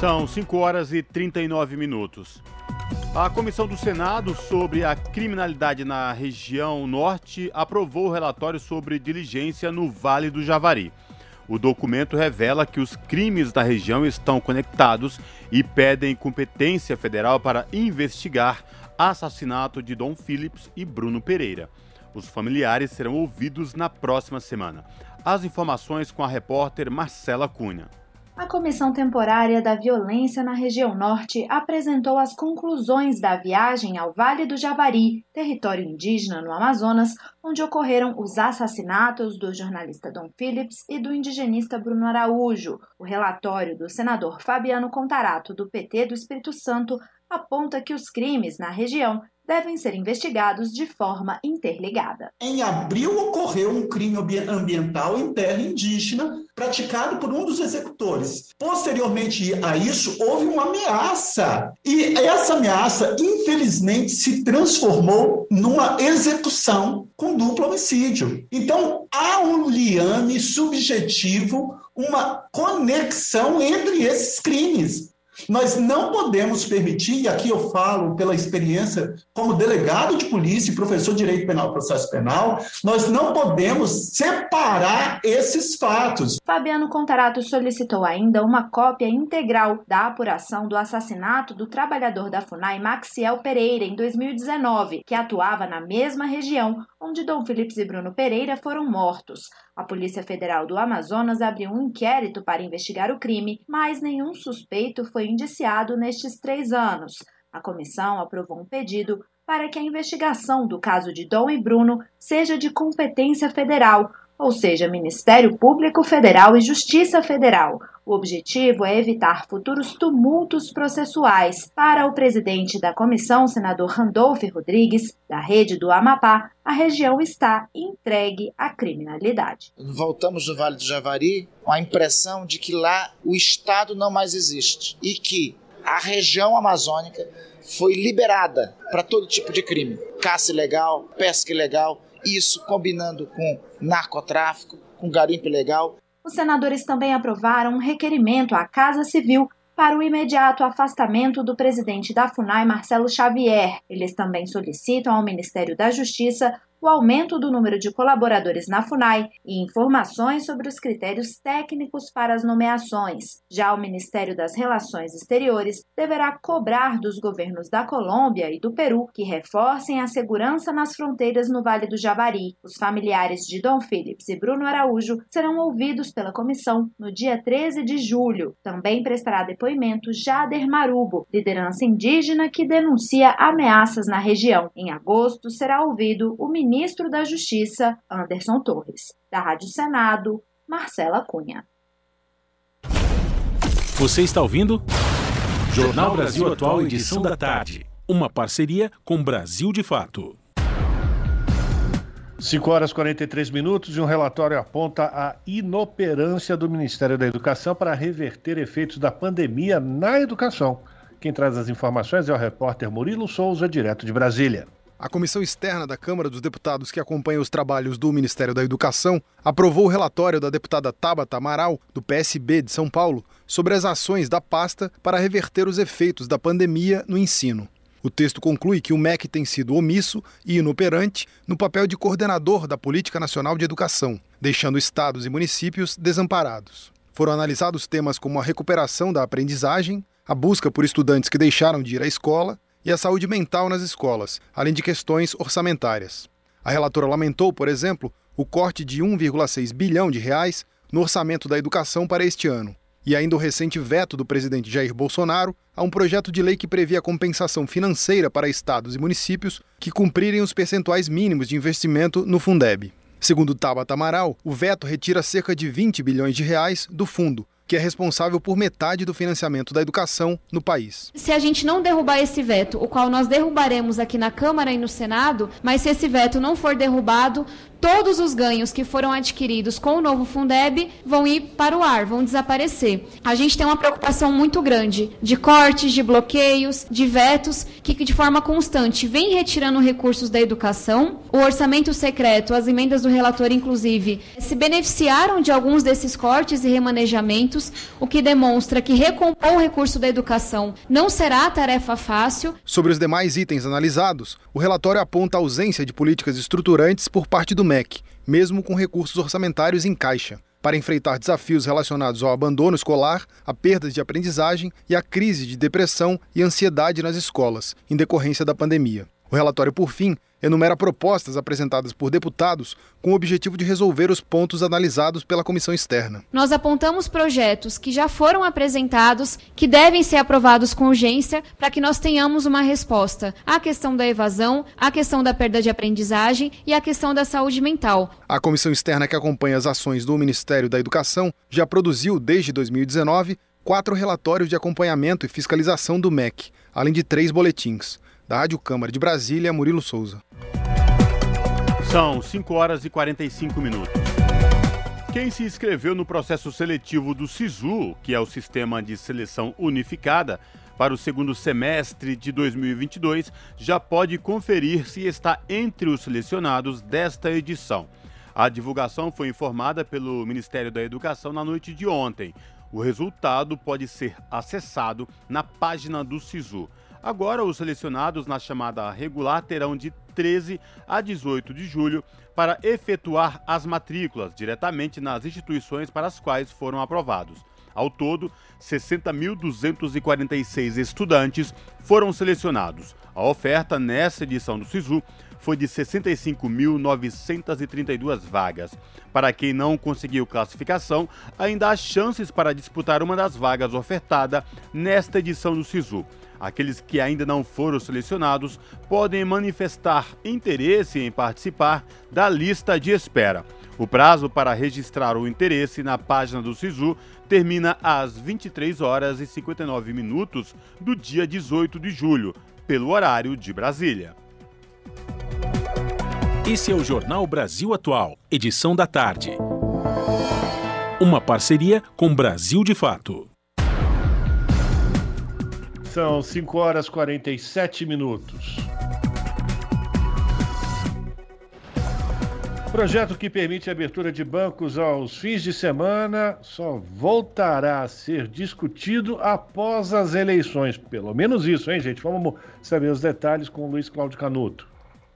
S3: São 5 horas e 39 minutos. A Comissão do Senado sobre a criminalidade na região norte aprovou o relatório sobre diligência no Vale do Javari. O documento revela que os crimes da região estão conectados e pedem competência federal para investigar assassinato de Dom Phillips e Bruno Pereira. Os familiares serão ouvidos na próxima semana. As informações com a repórter Marcela Cunha.
S22: A Comissão Temporária da Violência na Região Norte apresentou as conclusões da viagem ao Vale do Javari, território indígena no Amazonas, onde ocorreram os assassinatos do jornalista Dom Phillips e do indigenista Bruno Araújo. O relatório do senador Fabiano Contarato, do PT do Espírito Santo, aponta que os crimes na região devem ser investigados de forma interligada.
S23: Em abril ocorreu um crime ambiental em terra indígena praticado por um dos executores. Posteriormente a isso, houve uma ameaça. E essa ameaça, infelizmente, se transformou numa execução com duplo homicídio. Então, há um liame subjetivo, uma conexão entre esses crimes. Nós não podemos permitir, e aqui eu falo pela experiência como delegado de polícia e professor de direito penal e processo penal, nós não podemos separar esses fatos.
S22: Fabiano Contarato solicitou ainda uma cópia integral da apuração do assassinato do trabalhador da FUNAI Maxiel Pereira em 2019, que atuava na mesma região onde Dom Philips e Bruno Pereira foram mortos. A Polícia Federal do Amazonas abriu um inquérito para investigar o crime, mas nenhum suspeito foi indiciado nestes três anos. A comissão aprovou um pedido para que a investigação do caso de Dom e Bruno seja de competência federal, ou seja, Ministério Público Federal e Justiça Federal. O objetivo é evitar futuros tumultos processuais. Para o presidente da comissão, senador Randolph Rodrigues, da rede do Amapá, a região está entregue à criminalidade.
S24: Voltamos do Vale do Javari com a impressão de que lá o Estado não mais existe e que a região amazônica foi liberada para todo tipo de crime: caça ilegal, pesca ilegal isso combinando com narcotráfico, com garimpo ilegal.
S22: Os senadores também aprovaram um requerimento à Casa Civil para o imediato afastamento do presidente da FUNAI, Marcelo Xavier. Eles também solicitam ao Ministério da Justiça o aumento do número de colaboradores na FUNAI e informações sobre os critérios técnicos para as nomeações. Já o Ministério das Relações Exteriores deverá cobrar dos governos da Colômbia e do Peru que reforcem a segurança nas fronteiras no Vale do Javari. Os familiares de Dom Phillips e Bruno Araújo serão ouvidos pela comissão no dia 13 de julho. Também prestará depoimento Jader Marubo, liderança indígena que denuncia ameaças na região. Em agosto será ouvido o ministro ministro da Justiça, Anderson Torres. Da Rádio Senado, Marcela Cunha.
S2: Você está ouvindo? Jornal Brasil Atual, edição da tarde. Uma parceria com Brasil de Fato.
S1: 5 horas e 43 minutos e um relatório aponta a inoperância do Ministério da Educação para reverter efeitos da pandemia na educação. Quem traz as informações é o repórter Murilo Souza, direto de Brasília.
S25: A comissão externa da Câmara dos Deputados que acompanha os trabalhos do Ministério da Educação aprovou o relatório da deputada Tabata Amaral, do PSB de São Paulo, sobre as ações da pasta para reverter os efeitos da pandemia no ensino. O texto conclui que o MEC tem sido omisso e inoperante no papel de coordenador da Política Nacional de Educação, deixando estados e municípios desamparados. Foram analisados temas como a recuperação da aprendizagem, a busca por estudantes que deixaram de ir à escola e a saúde mental nas escolas, além de questões orçamentárias. A relatora lamentou, por exemplo, o corte de 1,6 bilhão de reais no orçamento da educação para este ano, e ainda o recente veto do presidente Jair Bolsonaro a um projeto de lei que previa compensação financeira para estados e municípios que cumprirem os percentuais mínimos de investimento no Fundeb. Segundo Tabata Amaral, o veto retira cerca de 20 bilhões de reais do fundo, que é responsável por metade do financiamento da educação no país.
S26: Se a gente não derrubar esse veto, o qual nós derrubaremos aqui na Câmara e no Senado, mas se esse veto não for derrubado, todos os ganhos que foram adquiridos com o novo Fundeb vão ir para o ar, vão desaparecer. A gente tem uma preocupação muito grande de cortes, de bloqueios, de vetos, que de forma constante vem retirando recursos da educação. O orçamento secreto, as emendas do relator, inclusive, se beneficiaram de alguns desses cortes e remanejamentos, o que demonstra que recompor o recurso da educação não será tarefa fácil.
S25: Sobre os demais itens analisados, o relatório aponta a ausência de políticas estruturantes por parte do MEC, mesmo com recursos orçamentários em caixa, para enfrentar desafios relacionados ao abandono escolar, a perdas de aprendizagem e a crise de depressão e ansiedade nas escolas, em decorrência da pandemia. O relatório, por fim, enumera propostas apresentadas por deputados com o objetivo de resolver os pontos analisados pela comissão externa.
S26: Nós apontamos projetos que já foram apresentados, que devem ser aprovados com urgência, para que nós tenhamos uma resposta à questão da evasão, à questão da perda de aprendizagem e à questão da saúde mental.
S25: A comissão externa que acompanha as ações do Ministério da Educação já produziu, desde 2019, quatro relatórios de acompanhamento e fiscalização do MEC, além de três boletins. Da Rádio Câmara de Brasília, Murilo Souza.
S3: São 5 horas e 45 minutos. Quem se inscreveu no processo seletivo do SISU, que é o Sistema de Seleção Unificada, para o segundo semestre de 2022, já pode conferir se está entre os selecionados desta edição. A divulgação foi informada pelo Ministério da Educação na noite de ontem. O resultado pode ser acessado na página do SISU. Agora, os selecionados na chamada regular terão de 13 a 18 de julho para efetuar as matrículas diretamente nas instituições para as quais foram aprovados. Ao todo, 60.246 estudantes foram selecionados. A oferta nessa edição do SISU foi de 65.932 vagas. Para quem não conseguiu classificação, ainda há chances para disputar uma das vagas ofertada nesta edição do SISU. Aqueles que ainda não foram selecionados podem manifestar interesse em participar da lista de espera. O prazo para registrar o interesse na página do SISU termina às 23 horas e 59 minutos do dia 18 de julho, pelo horário de Brasília.
S2: Esse é o Jornal Brasil Atual, edição da tarde. Uma parceria com Brasil de Fato.
S1: São 5 horas e 47 minutos. Projeto que permite a abertura de bancos aos fins de semana só voltará a ser discutido após as eleições. Pelo menos isso, hein, gente? Vamos saber os detalhes com o Luiz Cláudio Canuto.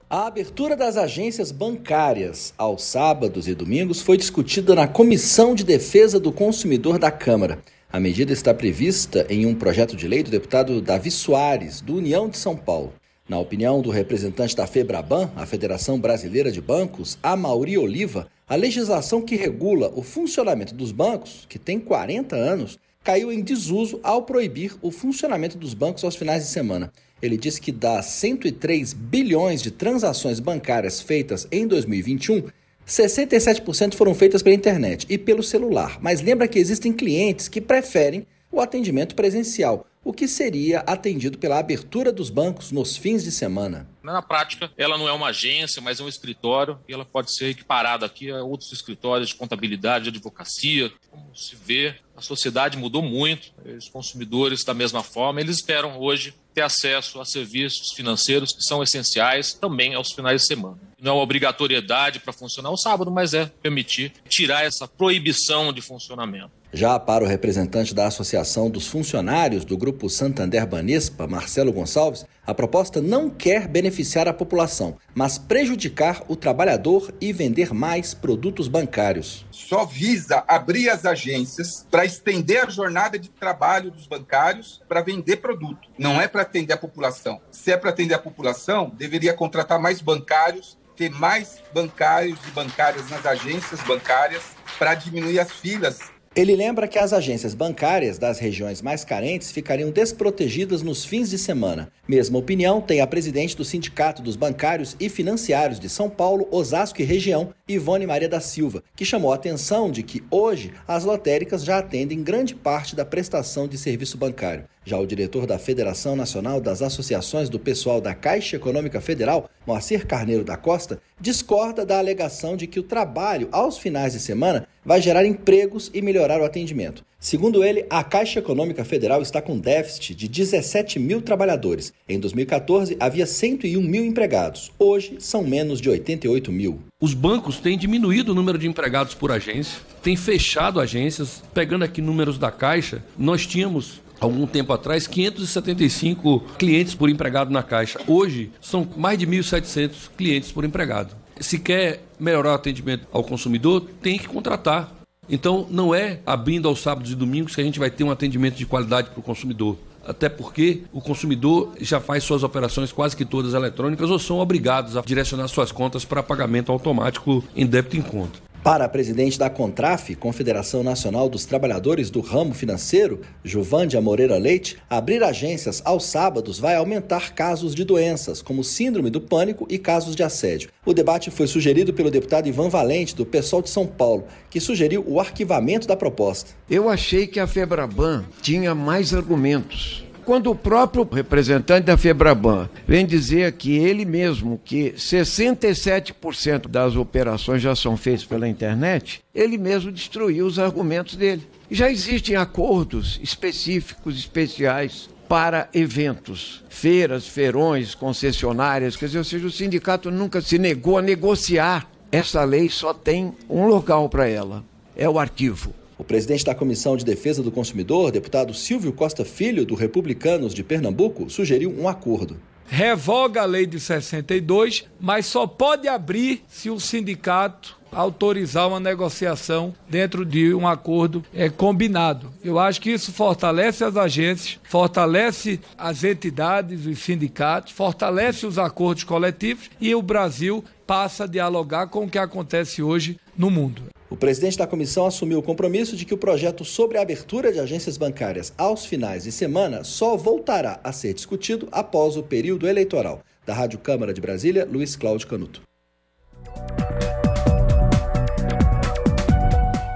S27: A abertura das agências bancárias aos sábados e domingos foi discutida na Comissão de Defesa do Consumidor da Câmara. A medida está prevista em um projeto de lei do deputado Davi Soares, do União de São Paulo. Na opinião do representante da FEBRABAN, a Federação Brasileira de Bancos, Amauri Oliva, a legislação que regula o funcionamento dos bancos, que tem 40 anos, caiu em desuso ao proibir o funcionamento dos bancos aos finais de semana. Ele disse que das 103 bilhões de transações bancárias feitas em 2021, 67% foram feitas pela internet e pelo celular, mas lembra que existem clientes que preferem o atendimento presencial, o que seria atendido pela abertura dos bancos nos fins de semana.
S28: Na prática, ela não é uma agência, mas é um escritório e ela pode ser equiparada aqui a outros escritórios de contabilidade, de advocacia. Como se vê, a sociedade mudou muito, os consumidores da mesma forma, eles esperam hoje ter acesso a serviços financeiros que são essenciais também aos finais de semana. Não é uma obrigatoriedade para funcionar o sábado, mas é permitir tirar essa proibição de funcionamento.
S27: Já para o representante da Associação dos Funcionários do Grupo Santander Banespa, Marcelo Gonçalves, a proposta não quer beneficiar a população, mas prejudicar o trabalhador e vender mais produtos bancários.
S29: Só visa abrir as agências para estender a jornada de trabalho dos bancários para vender produto. Não é para atender a população. Se é para atender a população, deveria contratar mais bancários, ter mais bancários e bancárias nas agências bancárias para diminuir as filas
S27: ele lembra que as agências bancárias das regiões mais carentes ficariam desprotegidas nos fins de semana. Mesma opinião tem a presidente do Sindicato dos Bancários e Financiários de São Paulo, Osasco e região, Ivone Maria da Silva, que chamou a atenção de que hoje as lotéricas já atendem grande parte da prestação de serviço bancário. Já o diretor da Federação Nacional das Associações do Pessoal da Caixa Econômica Federal, Moacir Carneiro da Costa, discorda da alegação de que o trabalho aos finais de semana vai gerar empregos e melhorar o atendimento. Segundo ele, a Caixa Econômica Federal está com déficit de 17 mil trabalhadores. Em 2014, havia 101 mil empregados. Hoje, são menos de 88 mil.
S30: Os bancos têm diminuído o número de empregados por agência, têm fechado agências. Pegando aqui números da Caixa, nós tínhamos algum tempo atrás, 575 clientes por empregado na Caixa. Hoje, são mais de 1.700 clientes por empregado. Se quer melhorar o atendimento ao consumidor, tem que contratar. Então, não é abrindo aos sábados e domingos que a gente vai ter um atendimento de qualidade para o consumidor. Até porque o consumidor já faz suas operações quase que todas eletrônicas ou são obrigados a direcionar suas contas para pagamento automático em débito em conta.
S27: Para a presidente da CONTRAF, Confederação Nacional dos Trabalhadores do Ramo Financeiro, Juvândia Moreira Leite, abrir agências aos sábados vai aumentar casos de doenças, como síndrome do pânico e casos de assédio. O debate foi sugerido pelo deputado Ivan Valente, do PSOL de São Paulo, que sugeriu o arquivamento da proposta.
S31: Eu achei que a Febraban tinha mais argumentos quando o próprio representante da Febraban vem dizer que ele mesmo, que 67% das operações já são feitas pela internet, ele mesmo destruiu os argumentos dele. Já existem acordos específicos, especiais para eventos, feiras, feirões, concessionárias, quer dizer, ou seja, o sindicato nunca se negou a negociar. Essa lei só tem um local para ela, é o arquivo.
S27: O presidente da Comissão de Defesa do Consumidor, deputado Silvio Costa Filho, do Republicanos de Pernambuco, sugeriu um acordo.
S32: Revoga a lei de 62, mas só pode abrir se o sindicato autorizar uma negociação dentro de um acordo é, combinado. Eu acho que isso fortalece as agências, fortalece as entidades, os sindicatos, fortalece os acordos coletivos e o Brasil passa a dialogar com o que acontece hoje no mundo.
S27: O presidente da comissão assumiu o compromisso de que o projeto sobre a abertura de agências bancárias aos finais de semana só voltará a ser discutido após o período eleitoral. Da Rádio Câmara de Brasília, Luiz Cláudio Canuto.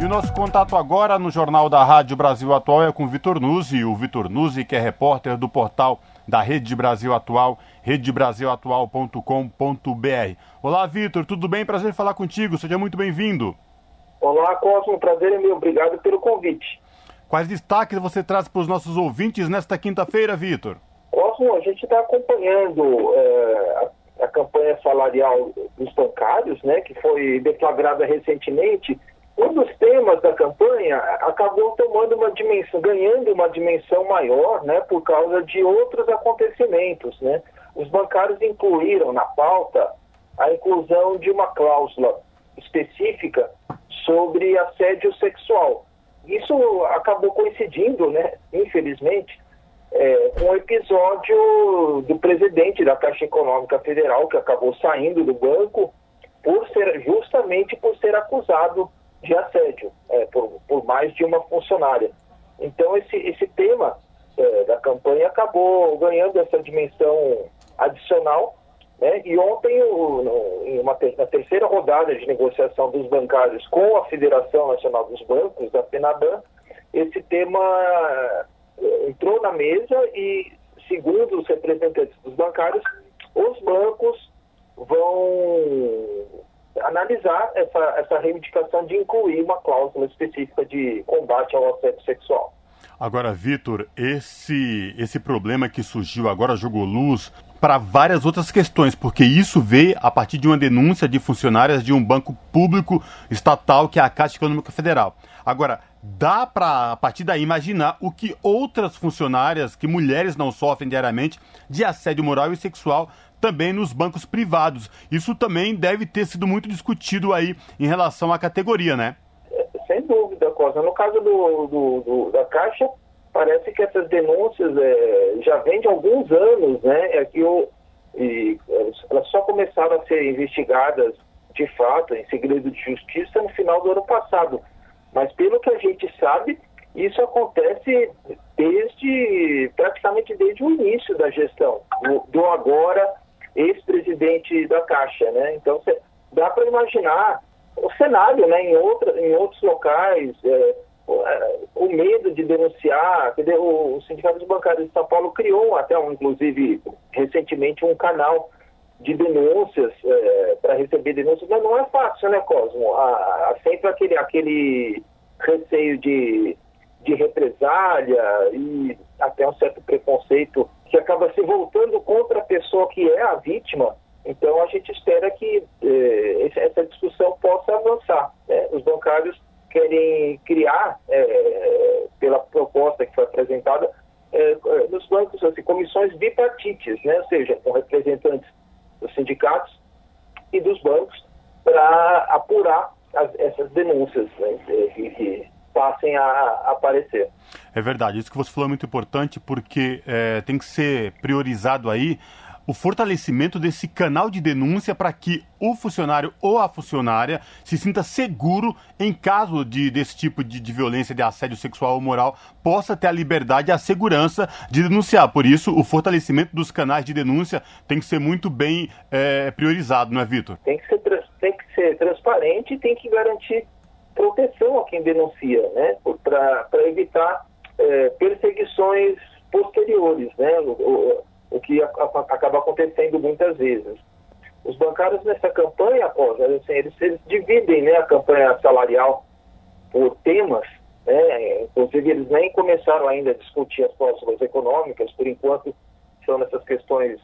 S3: E o nosso contato agora no Jornal da Rádio Brasil Atual é com o Vitor Nuzzi, o Vitor Nuzzi, que é repórter do portal da Rede Brasil Atual, redebrasilatual.com.br. Olá, Vitor, tudo bem? Prazer em falar contigo, seja muito bem-vindo.
S33: Olá, Cosmo, prazer é meu. Obrigado pelo convite.
S3: Quais destaques você traz para os nossos ouvintes nesta quinta-feira, Vitor?
S33: Cosmo, a gente está acompanhando é, a, a, campanha salarial dos bancários, né, que foi deflagrada recentemente. Um dos temas da campanha acabou tomando uma dimensão, ganhando uma dimensão maior, né, por causa de outros acontecimentos, né. Os bancários incluíram na pauta a inclusão de uma cláusula específica sobre assédio sexual. Isso acabou coincidindo, né, infelizmente, é, o episódio do presidente da Caixa Econômica Federal, que acabou saindo do banco por ser, justamente por ser acusado de assédio é, por, por, mais de uma funcionária. Então, esse, esse tema é, da campanha acabou ganhando essa dimensão adicional né? E ontem, o, no, em uma na terceira rodada de negociação dos bancários com a Federação Nacional dos Bancos, da FENABAN, esse tema entrou na mesa e, segundo os representantes dos bancários, os bancos vão analisar essa, essa reivindicação de incluir uma cláusula específica de combate ao assédio sexual.
S3: Agora, Vitor, esse, esse problema que surgiu agora jogou luz para várias outras questões, porque isso veio a partir de uma denúncia de funcionárias de um banco público estatal, que é a Caixa Econômica Federal. Agora, dá para, a partir daí, imaginar o que outras funcionárias, que mulheres não sofrem diariamente de assédio moral e sexual também nos bancos privados. Isso também deve ter sido muito discutido aí em relação à categoria, né?
S33: Sem dúvida, Cosa. No caso do, do, do da Caixa, parece que essas denúncias é, já vêm de alguns anos, né? É que o, e, elas só começaram a ser investigadas de fato, em segredo de justiça, no final do ano passado. Mas pelo que a gente sabe, isso acontece desde praticamente desde o início da gestão do, agora ex-presidente da Caixa, né? Então cê, dá para imaginar o cenário, né? Em, outra, em outros locais, é, o medo de denunciar, o, o Sindicato dos Bancários de São Paulo criou até, um, inclusive, recentemente um canal de denúncias, é, para receber denúncias, mas não é fácil, né, Cosmo? Há, há sempre aquele, aquele receio de, de represália e até um certo preconceito que acaba se voltando contra a pessoa que é a vítima. Então a gente espera que eh, essa discussão possa avançar. Né? Os bancários querem criar, eh, pela proposta que foi apresentada, eh, nos bancos assim, comissões bipartites, né? ou seja, com representantes dos sindicatos e dos bancos para apurar as, essas denúncias né, que, que, passem a, aparecer.
S3: É verdade, isso que você falou é muito importante porque é, tem que ser priorizado aí o fortalecimento desse canal de denúncia para que o funcionário ou a funcionária se sinta seguro em caso de, desse tipo de, de, violência, de assédio sexual ou moral, possa ter a liberdade e a segurança de denunciar. Por isso, o fortalecimento dos canais de denúncia tem que ser muito bem é, priorizado, não é, Vitor?
S33: Tem que ser, tem que ser transparente e tem que garantir proteção a quem denuncia, né? Para evitar é, perseguições posteriores, né? O, o, o que a, a, acaba acontecendo muitas vezes. Os bancários nessa campanha, após, assim, eles, eles dividem né, a campanha salarial por temas, né, inclusive eles nem começaram ainda a discutir as cláusulas econômicas, por enquanto são nessas questões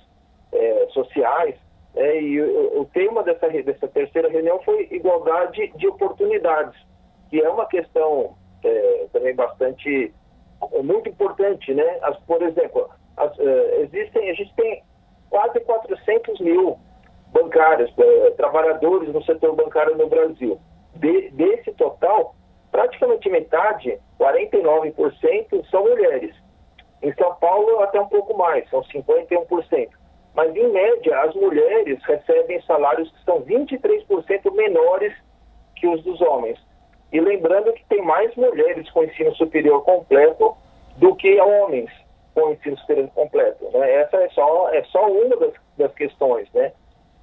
S33: é, sociais, é, e o, o, tema dessa, dessa terceira reunião foi igualdade de oportunidades, que é uma questão é, também bastante, é, muito importante, né? As, por exemplo, as, uh, existem, a gente tem quase 400 mil bancários, uh, trabalhadores no setor bancário no Brasil. De, desse total, praticamente metade, 49%, são mulheres. Em São Paulo, até um pouco mais, são 51%. Mas, em média, as mulheres recebem salários que são 23% menores que os dos homens. E lembrando que tem mais mulheres com ensino superior completo do que homens com o ensino superior completo. Né? Essa é só, é só uma das, das questões. Né?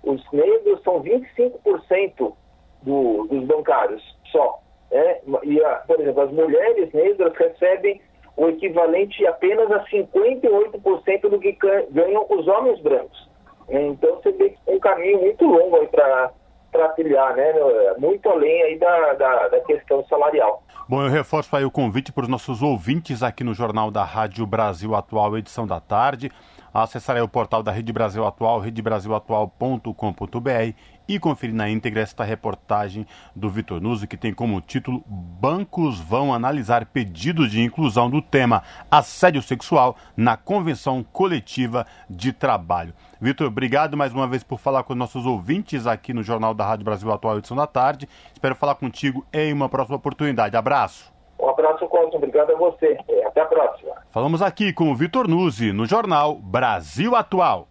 S33: Os negros são 25% do, dos bancários só. Né? E, a, por exemplo, as mulheres negras recebem o equivalente apenas a 58% do que ganham os homens brancos. Então você vê um caminho muito longo para para trilhar, né? Muito além aí da, da, da, questão salarial.
S3: Bom, eu reforço aí o convite para os nossos ouvintes aqui no Jornal da Rádio Brasil Atual, edição da tarde. Acessar aí o portal da Rede Brasil Atual, redebrasilatual.com.br e conferir na íntegra esta reportagem do Vitor Nuzzi, que tem como título Bancos vão analisar pedido de inclusão do tema assédio sexual na Convenção Coletiva de Trabalho. Vitor, obrigado mais uma vez por falar com nossos ouvintes aqui no Jornal da Rádio Brasil Atual, edição da tarde. Espero falar contigo em uma próxima oportunidade. Abraço.
S33: Um abraço, Cosmo. Obrigado a você. Até a próxima.
S3: Falamos aqui com o Vitor Nuzzi, no Jornal Brasil Atual.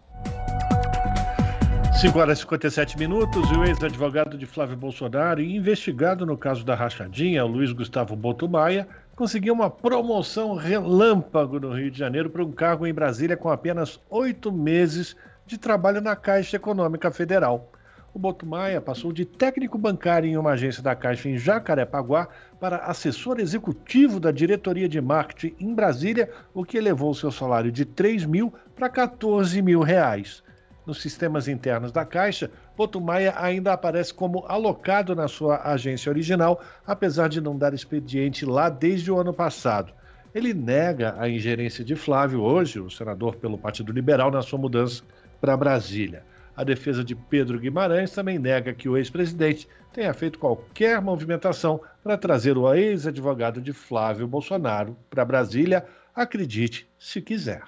S1: 5 horas e 57 minutos e o ex-advogado de Flávio Bolsonaro e investigado no caso da rachadinha, Luiz Gustavo Botumaia, conseguiu uma promoção relâmpago no Rio de Janeiro para um cargo em Brasília com apenas oito meses de trabalho na Caixa Econômica Federal. O Botumaia passou de técnico bancário em uma agência da Caixa em Jacarepaguá para assessor executivo da diretoria de marketing em Brasília, o que elevou seu salário de 3 mil para 14 mil reais nos sistemas internos da Caixa, Botumaia ainda aparece como alocado na sua agência original, apesar de não dar expediente lá desde o ano passado. Ele nega a ingerência de Flávio hoje, o senador pelo Partido Liberal, na sua mudança para Brasília. A defesa de Pedro Guimarães também nega que o ex-presidente tenha feito qualquer movimentação para trazer o ex-advogado de Flávio Bolsonaro para Brasília, acredite se quiser.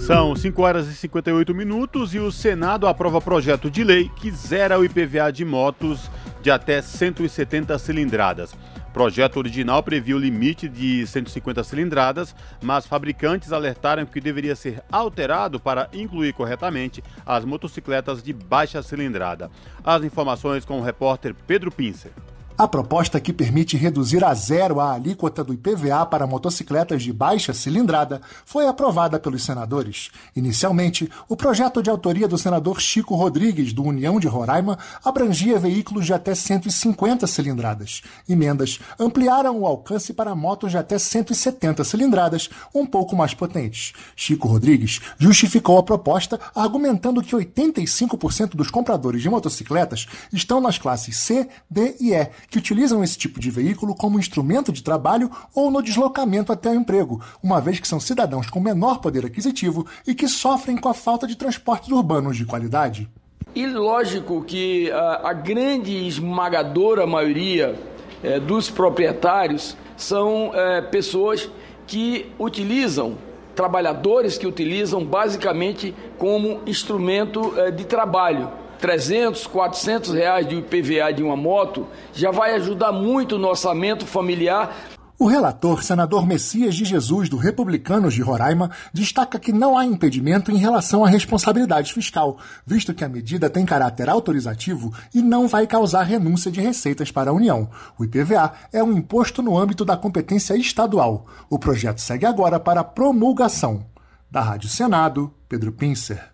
S3: São 5 horas e 58 minutos e o Senado aprova projeto de lei que zera o IPVA de motos de até 170 cilindradas. O projeto original previa o limite de 150 cilindradas, mas fabricantes alertaram que deveria ser alterado para incluir corretamente as motocicletas de baixa cilindrada. As informações com o repórter Pedro Pincer.
S34: A proposta que permite reduzir a zero a alíquota do IPVA para motocicletas de baixa cilindrada foi aprovada pelos senadores. Inicialmente, o projeto de autoria do senador Chico Rodrigues, do União de Roraima, abrangia veículos de até 150 cilindradas. Emendas ampliaram o alcance para motos de até 170 cilindradas, um pouco mais potentes. Chico Rodrigues justificou a proposta argumentando que 85% dos compradores de motocicletas estão nas classes C, D e E que utilizam esse tipo de veículo como instrumento de trabalho ou no deslocamento até o emprego, uma vez que são cidadãos com menor poder aquisitivo e que sofrem com a falta de transportes urbanos de qualidade.
S35: E lógico que a, a grande esmagadora maioria é, dos proprietários são é, pessoas que utilizam trabalhadores que utilizam basicamente como instrumento é, de trabalho 300, 400 reais de IPVA de uma moto já vai ajudar muito no orçamento familiar.
S34: O relator, senador Messias de Jesus, do Republicanos de Roraima, destaca que não há impedimento em relação à responsabilidade fiscal, visto que a medida tem caráter autorizativo e não vai causar renúncia de receitas para a União. O IPVA é um imposto no âmbito da competência estadual. O projeto segue agora para promulgação. Da Rádio Senado, Pedro Pincer.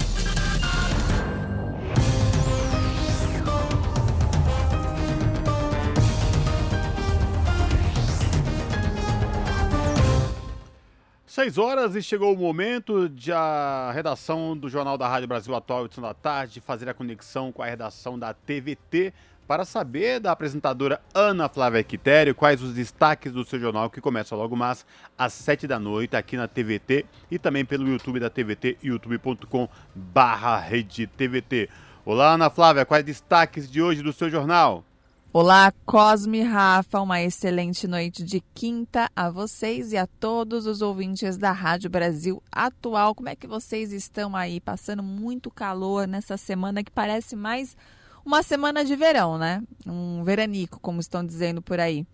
S3: Seis horas e chegou o momento de a redação do Jornal da Rádio Brasil Atual, edição da tarde, fazer a conexão com a redação da TVT para saber da apresentadora Ana Flávia Quitério quais os destaques do seu jornal que começa logo mais às sete da noite aqui na TVT e também pelo YouTube da TVT, youtube.com barra. Olá Ana Flávia, quais destaques de hoje do seu jornal?
S36: Olá, Cosme Rafa, uma excelente noite de quinta a vocês e a todos os ouvintes da Rádio Brasil Atual. Como é que vocês estão aí? Passando muito calor nessa semana que parece mais uma semana de verão, né? Um veranico, como estão dizendo por aí.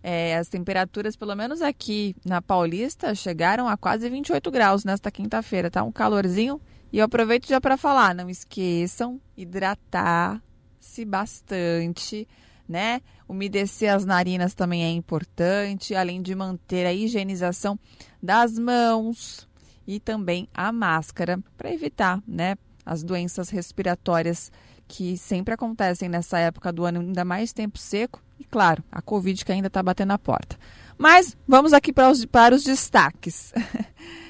S36: É, as temperaturas, pelo menos aqui na Paulista, chegaram a quase 28 graus nesta quinta-feira, tá? Um calorzinho. E eu aproveito já para falar, não esqueçam hidratar-se bastante né? Umedecer as narinas também é importante, além de manter a higienização das mãos e também a máscara para evitar, né, as doenças respiratórias que sempre acontecem nessa época do ano, ainda mais tempo seco e, claro, a Covid que ainda está batendo a porta. Mas vamos aqui para os, para os destaques.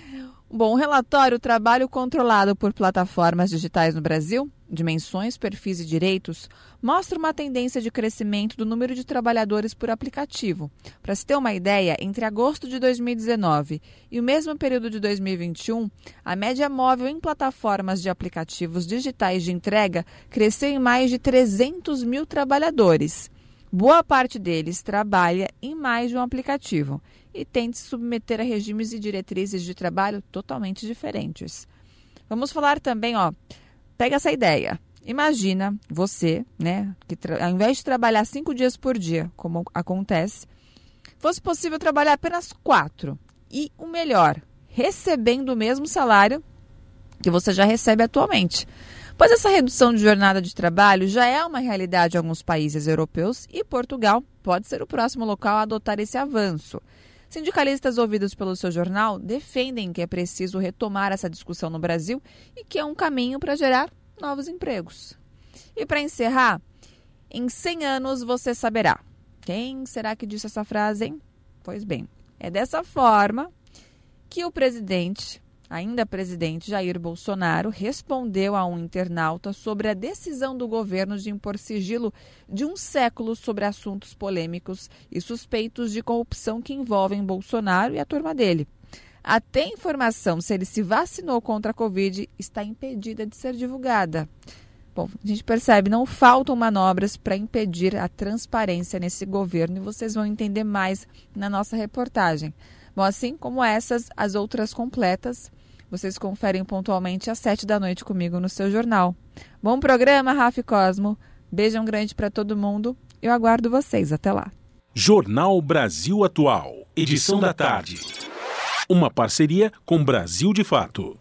S36: Bom, o relatório Trabalho Controlado por Plataformas Digitais no Brasil dimensões, perfis e direitos, mostra uma tendência de crescimento do número de trabalhadores por aplicativo. Para se ter uma ideia, entre agosto de 2019 e o mesmo período de 2021, a média móvel em plataformas de aplicativos digitais de entrega cresceu em mais de 300 mil trabalhadores. Boa parte deles trabalha em mais de um aplicativo e tem de se submeter a regimes e diretrizes de trabalho totalmente diferentes. Vamos falar também, ó, Pega essa ideia. Imagina você, né, que ao invés de trabalhar cinco dias por dia, como acontece, fosse possível trabalhar apenas quatro. E o melhor, recebendo o mesmo salário que você já recebe atualmente. Pois essa redução de jornada de trabalho já é uma realidade em alguns países europeus e Portugal pode ser o próximo local a adotar esse avanço. Sindicalistas ouvidos pelo seu jornal defendem que é preciso retomar essa discussão no Brasil e que é um caminho para gerar novos empregos. E para encerrar, em 100 anos você saberá. Quem será que disse essa frase, hein? Pois bem, é dessa forma que o presidente, ainda presidente Jair Bolsonaro, respondeu a um internauta sobre a decisão do governo de impor sigilo de um século sobre assuntos polêmicos e suspeitos de corrupção que envolvem Bolsonaro e a turma dele. Até informação se ele se vacinou contra a Covid está impedida de ser divulgada. Bom, a gente percebe, não faltam manobras para impedir a transparência nesse governo e vocês vão entender mais na nossa reportagem. Bom, assim como essas, as outras completas, vocês conferem pontualmente às sete da noite comigo no seu jornal. Bom programa, Rafa Cosmo. Beijão grande para todo mundo. Eu aguardo vocês. Até lá.
S2: Jornal Brasil Atual, edição da tarde. Uma parceria com Brasil de Fato.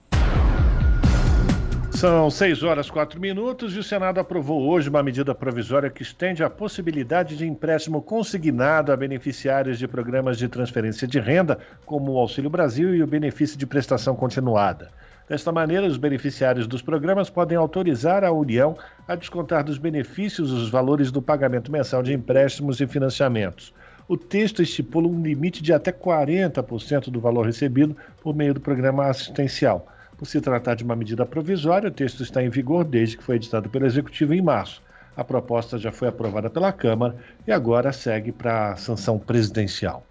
S1: São 6 horas 4 minutos e o Senado aprovou hoje uma medida provisória que estende a possibilidade de empréstimo consignado a beneficiários de programas de transferência de renda, como o Auxílio Brasil e o benefício de prestação continuada. Desta maneira, os beneficiários dos programas podem autorizar a União a descontar dos benefícios os valores do pagamento mensal de empréstimos e financiamentos. O texto estipula um limite de até 40% do valor recebido por meio do programa assistencial. Por se tratar de uma medida provisória, o texto está em vigor desde que foi editado pelo Executivo em março. A proposta já foi aprovada pela Câmara e agora segue para a sanção presidencial.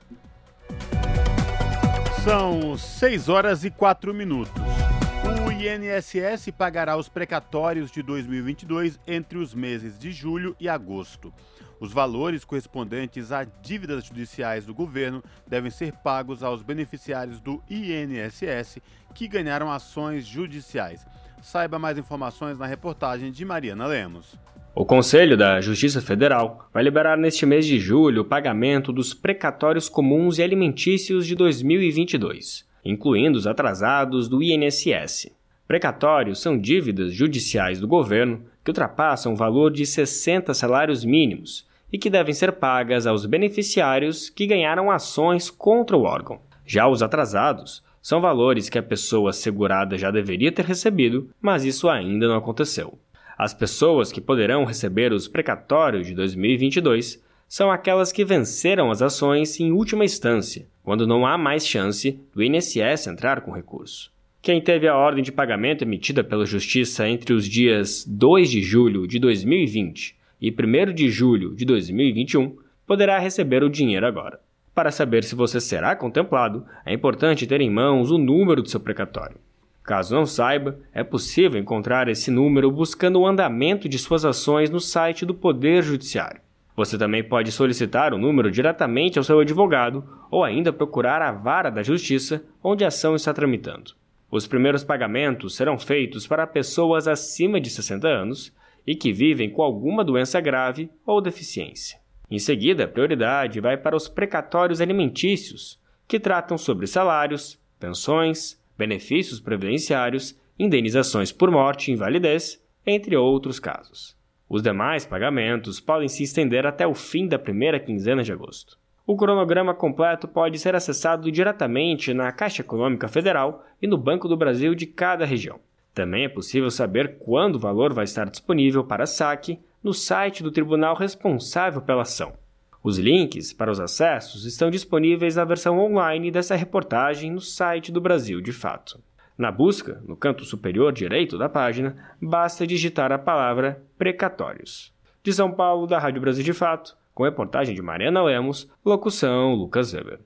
S3: São 6 horas e 4 minutos. O INSS pagará os precatórios de 2022 entre os meses de julho e agosto. Os valores correspondentes a dívidas judiciais do governo devem ser pagos aos beneficiários do INSS que ganharam ações judiciais. Saiba mais informações na reportagem de Mariana Lemos.
S37: O Conselho da Justiça Federal vai liberar neste mês de julho o pagamento dos precatórios comuns e alimentícios de 2022, incluindo os atrasados do INSS. Precatórios são dívidas judiciais do governo que ultrapassam o valor de 60 salários mínimos e que devem ser pagas aos beneficiários que ganharam ações contra o órgão. Já os atrasados são valores que a pessoa segurada já deveria ter recebido, mas isso ainda não aconteceu. As pessoas que poderão receber os precatórios de 2022 são aquelas que venceram as ações em última instância, quando não há mais chance do INSS entrar com recurso. Quem teve a ordem de pagamento emitida pela Justiça entre os dias 2 de julho de 2020 e 1 de julho de 2021 poderá receber o dinheiro agora. Para saber se você será contemplado, é importante ter em mãos o número do seu precatório. Caso não saiba, é possível encontrar esse número buscando o andamento de suas ações no site do Poder Judiciário. Você também pode solicitar o número diretamente ao seu advogado ou ainda procurar a vara da Justiça onde a ação está tramitando. Os primeiros pagamentos serão feitos para pessoas acima de 60 anos e que vivem com alguma doença grave ou deficiência. Em seguida, a prioridade vai para os precatórios alimentícios, que tratam sobre salários, pensões, benefícios previdenciários, indenizações por morte e invalidez, entre outros casos. Os demais pagamentos podem se estender até o fim da primeira quinzena de agosto. O cronograma completo pode ser acessado diretamente na Caixa Econômica Federal e no Banco do Brasil de cada região. Também é possível saber quando o valor vai estar disponível para saque no site do tribunal responsável pela ação. Os links para os acessos estão disponíveis na versão online dessa reportagem no site do Brasil de Fato. Na busca, no canto superior direito da página, basta digitar a palavra precatórios. De São Paulo, da Rádio Brasil de Fato, com reportagem de Mariana Lemos, locução Lucas Weber.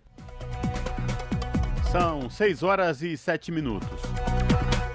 S3: São 6 horas e 7 minutos.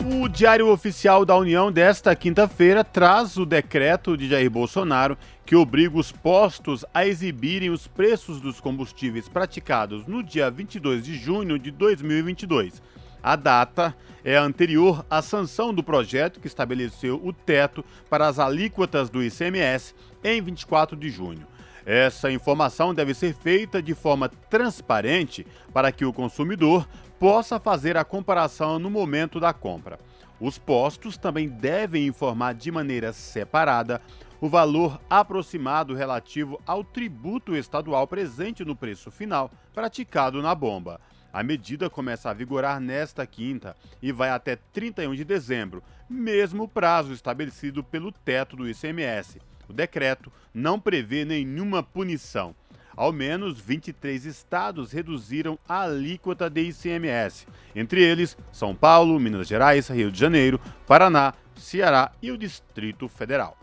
S3: O Diário Oficial da União desta quinta-feira traz o decreto de Jair Bolsonaro que obriga os postos a exibirem os preços dos combustíveis praticados no dia 22 de junho de 2022. A data é anterior à sanção do projeto que estabeleceu o teto para as alíquotas do ICMS em 24 de junho. Essa informação deve ser feita de forma transparente para que o consumidor possa fazer a comparação no momento da compra. Os postos também devem informar de maneira separada o valor aproximado relativo ao tributo estadual presente no preço final praticado na bomba. A medida começa a vigorar nesta quinta e vai até 31 de dezembro, mesmo prazo estabelecido pelo teto do ICMS. O decreto não prevê nenhuma punição. Ao menos 23 estados reduziram a alíquota de ICMS, entre eles São Paulo, Minas Gerais, Rio de Janeiro, Paraná, Ceará e o Distrito Federal.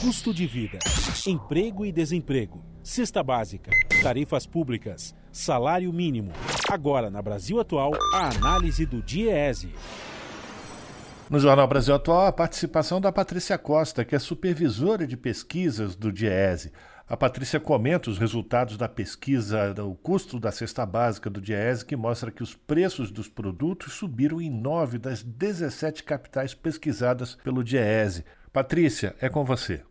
S2: Custo de vida, emprego e desemprego, cesta básica, tarifas públicas, salário mínimo. Agora, na Brasil Atual, a análise do DIEESE.
S1: No Jornal Brasil Atual, a participação da Patrícia Costa, que é supervisora de pesquisas do DIEESE. A Patrícia comenta os resultados da pesquisa do custo da cesta básica do DIEESE, que mostra que os preços dos produtos subiram em nove das 17 capitais pesquisadas pelo DIEESE. Patrícia, é com você.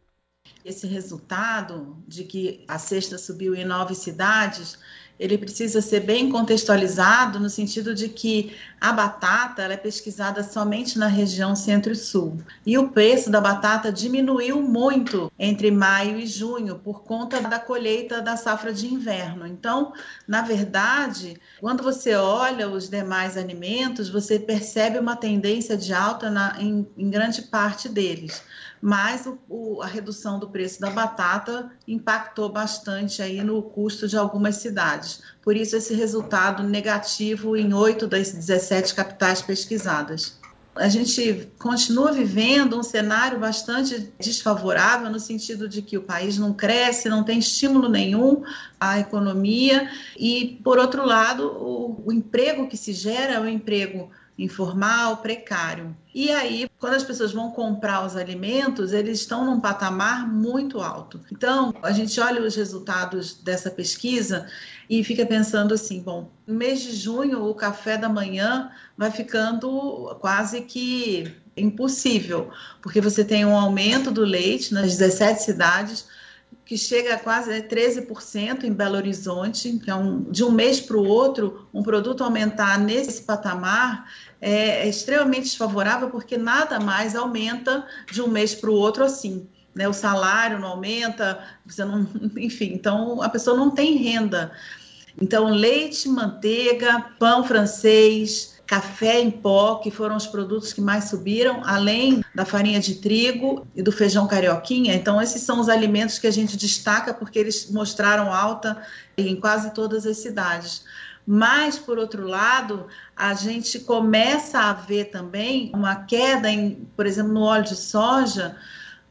S38: Esse resultado de que a cesta subiu em nove cidades ele precisa ser bem contextualizado no sentido de que a batata é pesquisada somente na região centro e sul. E o preço da batata diminuiu muito entre maio e junho por conta da colheita da safra de inverno. Então, na verdade, quando você olha os demais alimentos, você percebe uma tendência de alta na, em, em grande parte deles mas o, o, a redução do preço da batata impactou bastante aí no custo de algumas cidades. Por isso, esse resultado negativo em oito das 17 capitais pesquisadas. A gente continua vivendo um cenário bastante desfavorável, no sentido de que o país não cresce, não tem estímulo nenhum à economia, e, por outro lado, o, o emprego que se gera é um emprego informal, precário. E aí, quando as pessoas vão comprar os alimentos, eles estão num patamar muito alto. Então, a gente olha os resultados dessa pesquisa e fica pensando assim: bom, no mês de junho, o café da manhã vai ficando quase que impossível, porque você tem um aumento do leite nas 17 cidades que chega a quase 13% em Belo Horizonte, então de um mês para o outro, um produto aumentar nesse patamar é, é extremamente desfavorável, porque nada mais aumenta de um mês para o outro assim. Né? O salário não aumenta, você não, enfim, então a pessoa não tem renda. Então, leite, manteiga, pão francês, café em pó, que foram os produtos que mais subiram, além da farinha de trigo e do feijão carioquinha. Então, esses são os alimentos que a gente destaca porque eles mostraram alta em quase todas as cidades. Mas, por outro lado, a gente começa a ver também uma queda, em, por exemplo, no óleo de soja,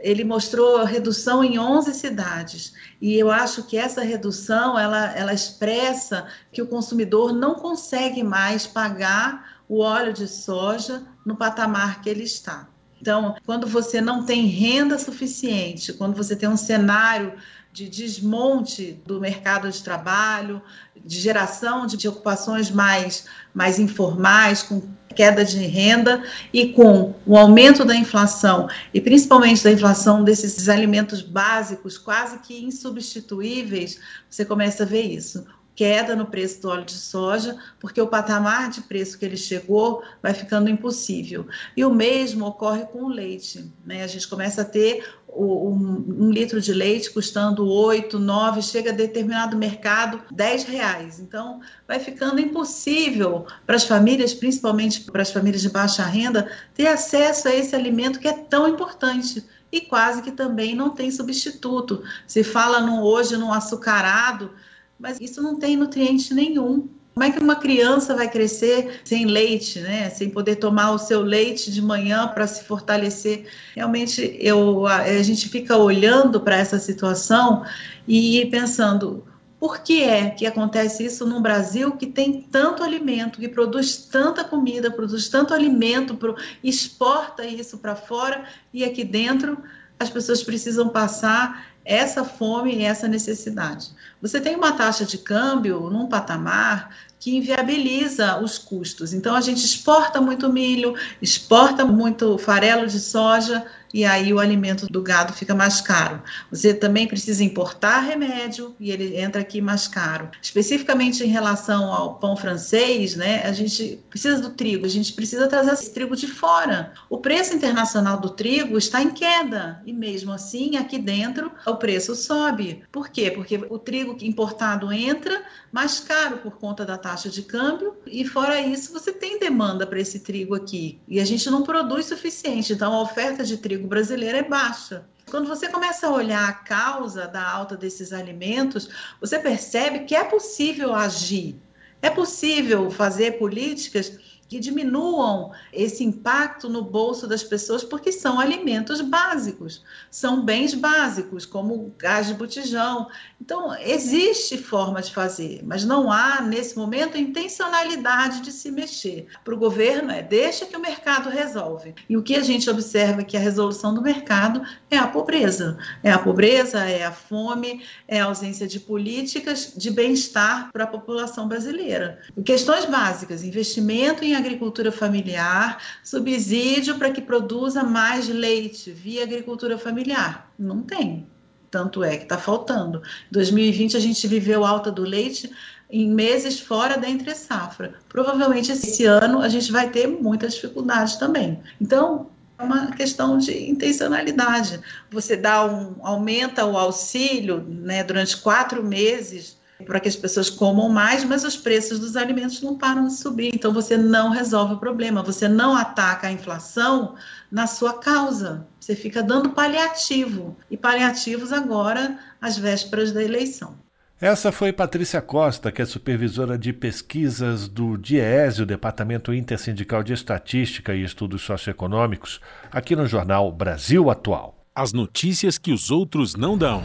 S38: ele mostrou redução em 11 cidades. E eu acho que essa redução, ela, ela expressa que o consumidor não consegue mais pagar o óleo de soja no patamar que ele está. Então, quando você não tem renda suficiente, quando você tem um cenário de desmonte do mercado de trabalho, de geração de, de ocupações mais, mais informais, com queda de renda e com o aumento da inflação, e principalmente da inflação desses alimentos básicos, quase que insubstituíveis, você começa a ver isso queda no preço do óleo de soja, porque o patamar de preço que ele chegou vai ficando impossível. E o mesmo ocorre com o leite. Né? A gente começa a ter um, um, litro de leite custando 8, 9, chega a determinado mercado 10 reais. Então, vai ficando impossível para as famílias, principalmente para as famílias de baixa renda, ter acesso a esse alimento que é tão importante e quase que também não tem substituto. Se fala no, hoje no açucarado, mas isso não tem nutriente nenhum. Como é que uma criança vai crescer sem leite, né? Sem poder tomar o seu leite de manhã para se fortalecer? Realmente, eu, a, a gente fica olhando para essa situação e pensando por que é que acontece isso no Brasil que tem tanto alimento, que produz tanta comida, produz tanto alimento, pro, exporta isso para fora e aqui dentro as pessoas precisam passar essa fome e essa necessidade. Você tem uma taxa de câmbio num patamar que inviabiliza os custos. Então a gente exporta muito milho, exporta muito farelo de soja e aí o alimento do gado fica mais caro. Você também precisa importar remédio e ele entra aqui mais caro. Especificamente em relação ao pão francês, né, a gente precisa do trigo, a gente precisa trazer esse trigo de fora. O preço internacional do trigo está em queda e mesmo assim aqui dentro o preço sobe. Por quê? Porque o trigo importado entra mais caro por conta da taxa de câmbio e fora isso você tem demanda para esse trigo aqui e a gente não produz suficiente, então a oferta de trigo brasileira é baixa. Quando você começa a olhar a causa da alta desses alimentos, você percebe que é possível agir, é possível fazer políticas que diminuam esse impacto no bolso das pessoas, porque são alimentos básicos, são bens básicos, como gás de botijão. Então, existe forma de fazer, mas não há, nesse momento, intencionalidade de se mexer. Para o governo, é deixa que o mercado resolve. E o que a gente observa é que a resolução do mercado é a pobreza. É a pobreza, é a fome, é a ausência de políticas de bem-estar para a população brasileira. Questões básicas, investimento em agricultura familiar, subsídio para que produza mais leite via agricultura familiar. Não tem. Tanto é que está faltando. Em 2020 a gente viveu alta do leite em meses fora da entre safra. Provavelmente esse ano a gente vai ter muitas dificuldades também. Então, é uma questão de intencionalidade. Você dá um aumenta o auxílio, né, durante quatro meses para que as pessoas comam mais, mas os preços dos alimentos não param de subir. Então você não resolve o problema, você não ataca a inflação na sua causa. Você fica dando paliativo. E paliativos agora às vésperas da eleição.
S1: Essa foi Patrícia Costa, que é supervisora de pesquisas do DIEESE, o Departamento Intersindical de Estatística e Estudos Socioeconômicos, aqui no jornal Brasil Atual.
S2: As notícias que os outros não dão.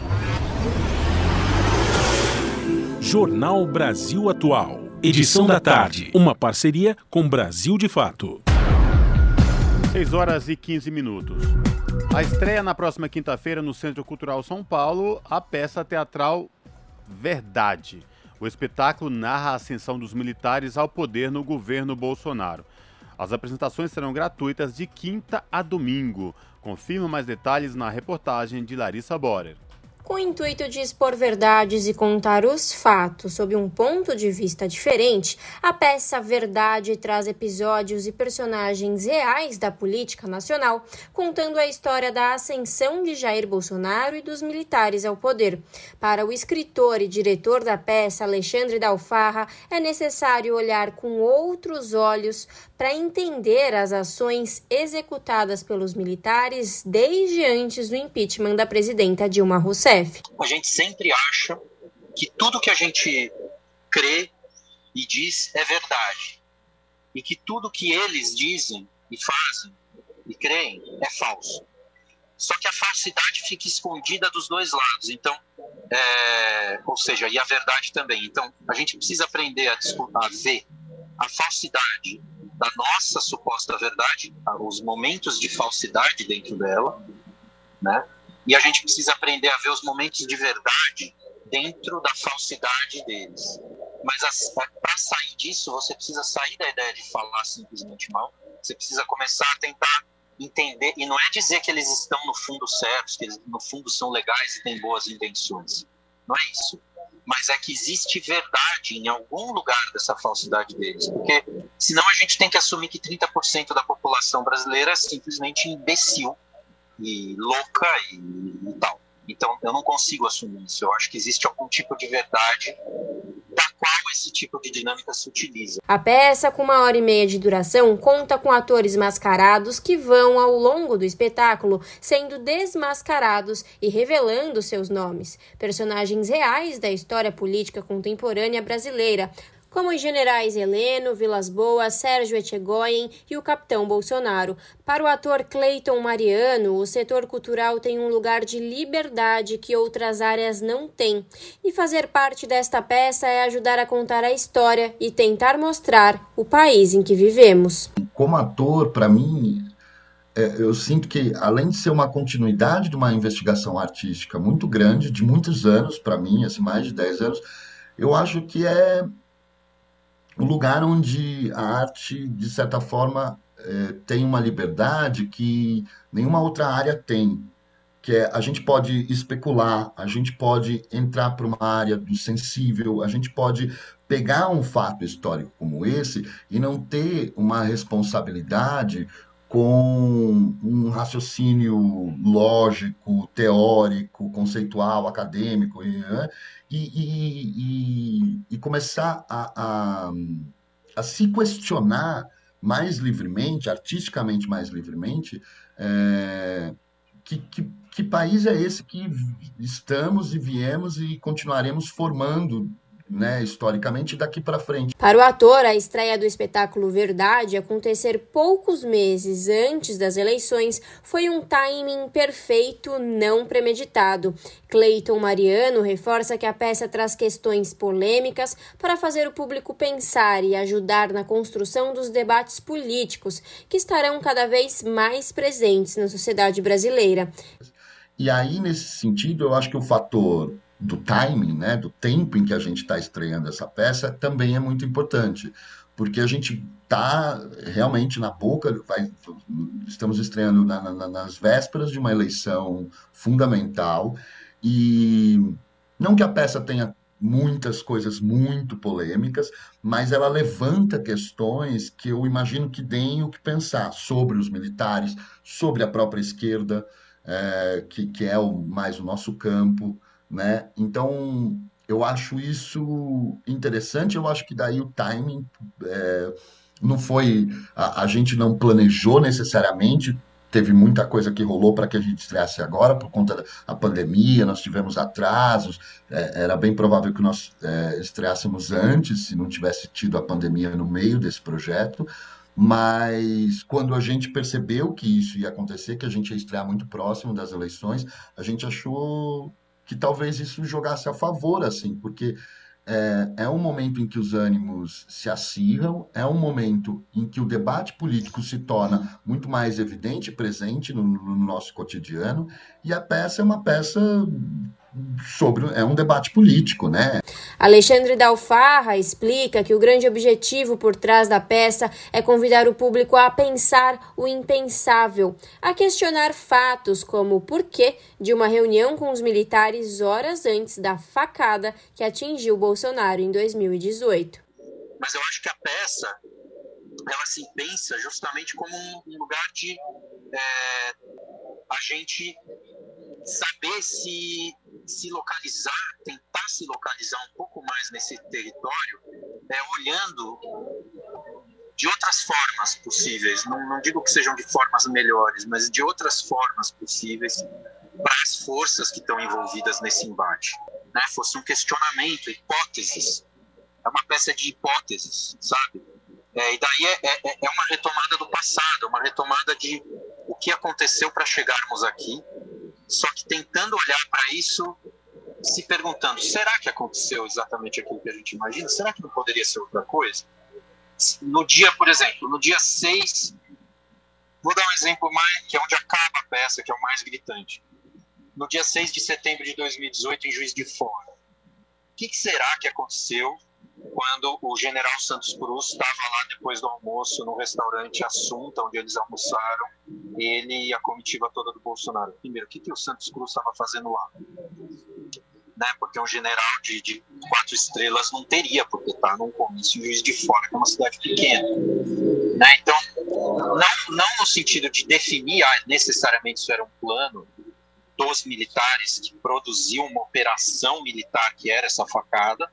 S2: Jornal Brasil Atual. Edição da tarde. Uma parceria com Brasil de Fato.
S3: 6 horas e 15 minutos. A estreia na próxima quinta-feira no Centro Cultural São Paulo, a peça teatral Verdade. O espetáculo narra a ascensão dos militares ao poder no governo Bolsonaro. As apresentações serão gratuitas de quinta a domingo. Confirma mais detalhes na reportagem de Larissa Borer.
S4: Com o intuito de expor verdades e contar os fatos sob um ponto de vista diferente, a peça Verdade traz episódios e personagens reais da política nacional, contando a história da ascensão de Jair Bolsonaro e dos militares ao poder. Para o escritor e diretor da peça, Alexandre Dalfarra, é necessário olhar com outros olhos para entender as ações executadas pelos militares desde antes do impeachment da presidenta Dilma Rousseff.
S39: A gente sempre acha que tudo que a gente crê e diz é verdade e que tudo que eles dizem e fazem e creem é falso. Só que a falsidade fica escondida dos dois lados. Então, é, ou seja, e a verdade também. Então, a gente precisa aprender a, a ver a falsidade da nossa suposta verdade, os momentos de falsidade dentro dela, né? E a gente precisa aprender a ver os momentos de verdade dentro da falsidade deles. Mas para sair disso, você precisa sair da ideia de falar simplesmente mal. Você precisa começar a tentar entender. E não é dizer que eles estão no fundo certos, que eles no fundo são legais e têm boas intenções. Não é isso mas é que existe verdade em algum lugar dessa falsidade deles. Porque senão a gente tem que assumir que 30% da população brasileira é simplesmente imbecil e louca e, e tal. Então eu não consigo assumir isso. Eu acho que existe algum tipo de verdade da qual esse tipo de dinâmica se utiliza.
S4: A peça, com uma hora e meia de duração, conta com atores mascarados que vão, ao longo do espetáculo, sendo desmascarados e revelando seus nomes. Personagens reais da história política contemporânea brasileira, como os generais Heleno, Vilas Boas, Sérgio Etchegoyen e o capitão Bolsonaro. Para o ator Cleiton Mariano, o setor cultural tem um lugar de liberdade que outras áreas não têm. E fazer parte desta peça é ajudar a contar a história e tentar mostrar o país em que vivemos.
S40: Como ator, para mim, é, eu sinto que, além de ser uma continuidade de uma investigação artística muito grande, de muitos anos, para mim, assim, mais de 10 anos, eu acho que é um lugar onde a arte, de certa forma, é, tem uma liberdade que nenhuma outra área tem, que é a gente pode especular, a gente pode entrar para uma área do sensível, a gente pode pegar um fato histórico como esse e não ter uma responsabilidade com um raciocínio lógico, teórico, conceitual, acadêmico, né? e, e, e, e começar a, a, a, se questionar mais livremente, artisticamente mais livremente, é, que, que, que país é esse que estamos e viemos e continuaremos formando né, historicamente daqui para frente.
S4: Para o ator, a estreia do espetáculo Verdade acontecer poucos meses antes das eleições foi um timing perfeito, não premeditado. Cleiton Mariano reforça que a peça traz questões polêmicas para fazer o público pensar e ajudar na construção dos debates políticos que estarão cada vez mais presentes na sociedade brasileira.
S40: E aí, nesse sentido, eu acho que o fator do timing, né, do tempo em que a gente está estreando essa peça, também é muito importante, porque a gente está realmente na boca, vai, estamos estreando na, na, nas vésperas de uma eleição fundamental, e não que a peça tenha muitas coisas muito polêmicas, mas ela levanta questões que eu imagino que deem o que pensar sobre os militares, sobre a própria esquerda, é, que, que é o, mais o nosso campo, né? Então, eu acho isso interessante, eu acho que daí o timing é, não foi, a, a, gente não planejou necessariamente, teve muita coisa que rolou para que a gente estreasse agora, por conta da pandemia, nós tivemos atrasos, é, era bem provável que nós é, estreássemos antes, se não tivesse tido a pandemia no meio desse projeto, mas quando a gente percebeu que isso ia acontecer, que a gente ia estrear muito próximo das eleições, a gente achou que talvez isso jogasse a favor, assim, porque é, é um momento em que os ânimos se acirram, é um momento em que o debate político se torna muito mais evidente presente no, no nosso cotidiano, e a peça é uma peça sobre é um debate político, né?
S4: Alexandre Dalfarra explica que o grande objetivo por trás da peça é convidar o público a pensar o impensável, a questionar fatos como o porquê de uma reunião com os militares horas antes da facada que atingiu Bolsonaro em 2018.
S39: Mas eu acho que a peça ela se pensa justamente como um lugar de é, a gente saber se se localizar, tentar se localizar um pouco mais nesse território, é, olhando de outras formas possíveis. Não, não digo que sejam de formas melhores, mas de outras formas possíveis para as forças que estão envolvidas nesse embate. Né? Fosse um questionamento, hipóteses. É uma peça de hipóteses, sabe? É, e daí é, é, é uma retomada do passado, uma retomada de o que aconteceu para chegarmos aqui só que tentando olhar para isso, se perguntando: será que aconteceu exatamente aquilo que a gente imagina? Será que não poderia ser outra coisa? No dia, por exemplo, no dia 6, vou dar um exemplo mais, que é onde acaba a peça, que é o mais gritante. No dia 6 de setembro de 2018, em Juiz de Fora. O que, que será que aconteceu quando o general Santos Cruz estava lá depois do almoço no restaurante Assunta, onde eles almoçaram, ele e a comitiva toda do Bolsonaro. Primeiro, o que, que o Santos Cruz estava fazendo lá? Né, porque um general de, de, quatro estrelas não teria porque estar num comício Juiz de Fora, que é uma cidade pequena. Né? Então, não, não no sentido de definir ah, necessariamente isso era um plano dos militares que produziam uma operação militar que era essa facada,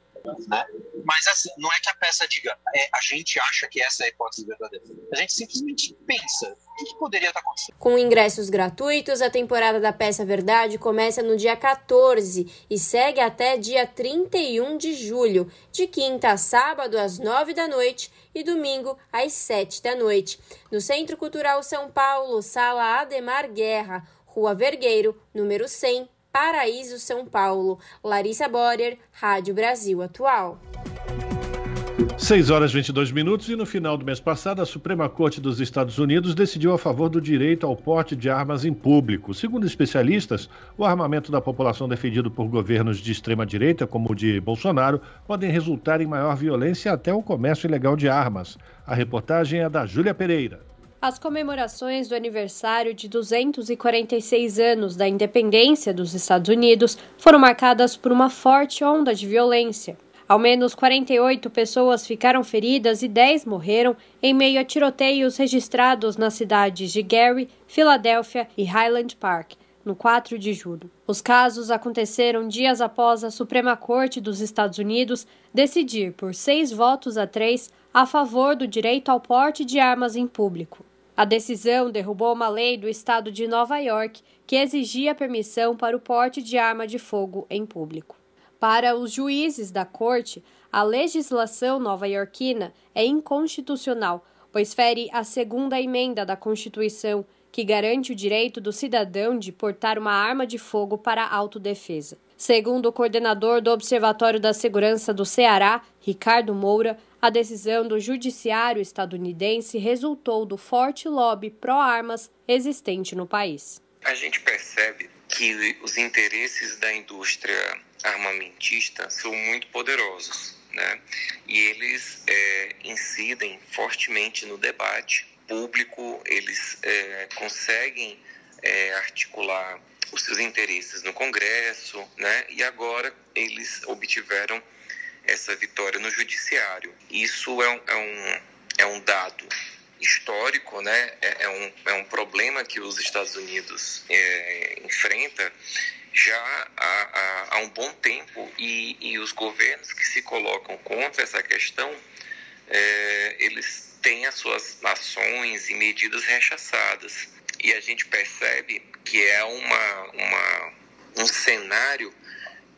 S39: né? Mas assim, não é que a peça diga, é, a gente acha que essa é a hipótese verdadeira. A gente simplesmente pensa o que, poderia estar acontecendo.
S4: Com ingressos gratuitos, a temporada da peça Verdade começa no dia 14 e segue até dia 31 de julho, de quinta a sábado às 9 da noite e domingo às 7 da noite. No Centro Cultural São Paulo, Sala Ademar Guerra, Rua Vergueiro, número 100, Paraíso, São Paulo. Larissa Borer, Rádio Brasil Atual.
S1: 6 horas e 22 minutos e no final do mês passado a Suprema Corte dos Estados Unidos decidiu a favor do direito ao porte de armas em público. Segundo especialistas, o armamento da população defendido por governos de extrema direita, como o de Bolsonaro, podem resultar em maior violência até o comércio ilegal de armas. A reportagem é da Júlia Pereira.
S41: As comemorações do aniversário de 246 anos da independência dos Estados Unidos foram marcadas por uma forte onda de violência. Ao menos 48 pessoas ficaram feridas e 10 morreram em meio a tiroteios registrados nas cidades de Gary, Filadélfia e Highland Park, no 4 de julho. Os casos aconteceram dias após a Suprema Corte dos Estados Unidos decidir, por seis votos a três, a favor do direito ao porte de armas em público. A decisão derrubou uma lei do estado de Nova York que exigia permissão para o porte de arma de fogo em público. Para os juízes da corte, a legislação nova-iorquina é inconstitucional, pois fere a segunda emenda da Constituição, que garante o direito do cidadão de portar uma arma de fogo para autodefesa. Segundo o coordenador do Observatório da Segurança do Ceará, Ricardo Moura, a decisão do judiciário estadunidense resultou do forte lobby pró-armas existente no país.
S42: A gente percebe que os interesses da indústria armamentista são muito poderosos, né? E eles é, incidem fortemente no debate público, eles é, conseguem é, articular os seus interesses no Congresso, né? E agora eles obtiveram essa vitória no judiciário. Isso é um, é um, é um dado histórico, né? É, é, um, é um problema que os Estados Unidos é, enfrenta já há, há, há, um bom tempo e, e, os governos que se colocam contra essa questão, é, eles têm as suas ações e medidas rechaçadas. E a gente percebe que é uma, uma, um cenário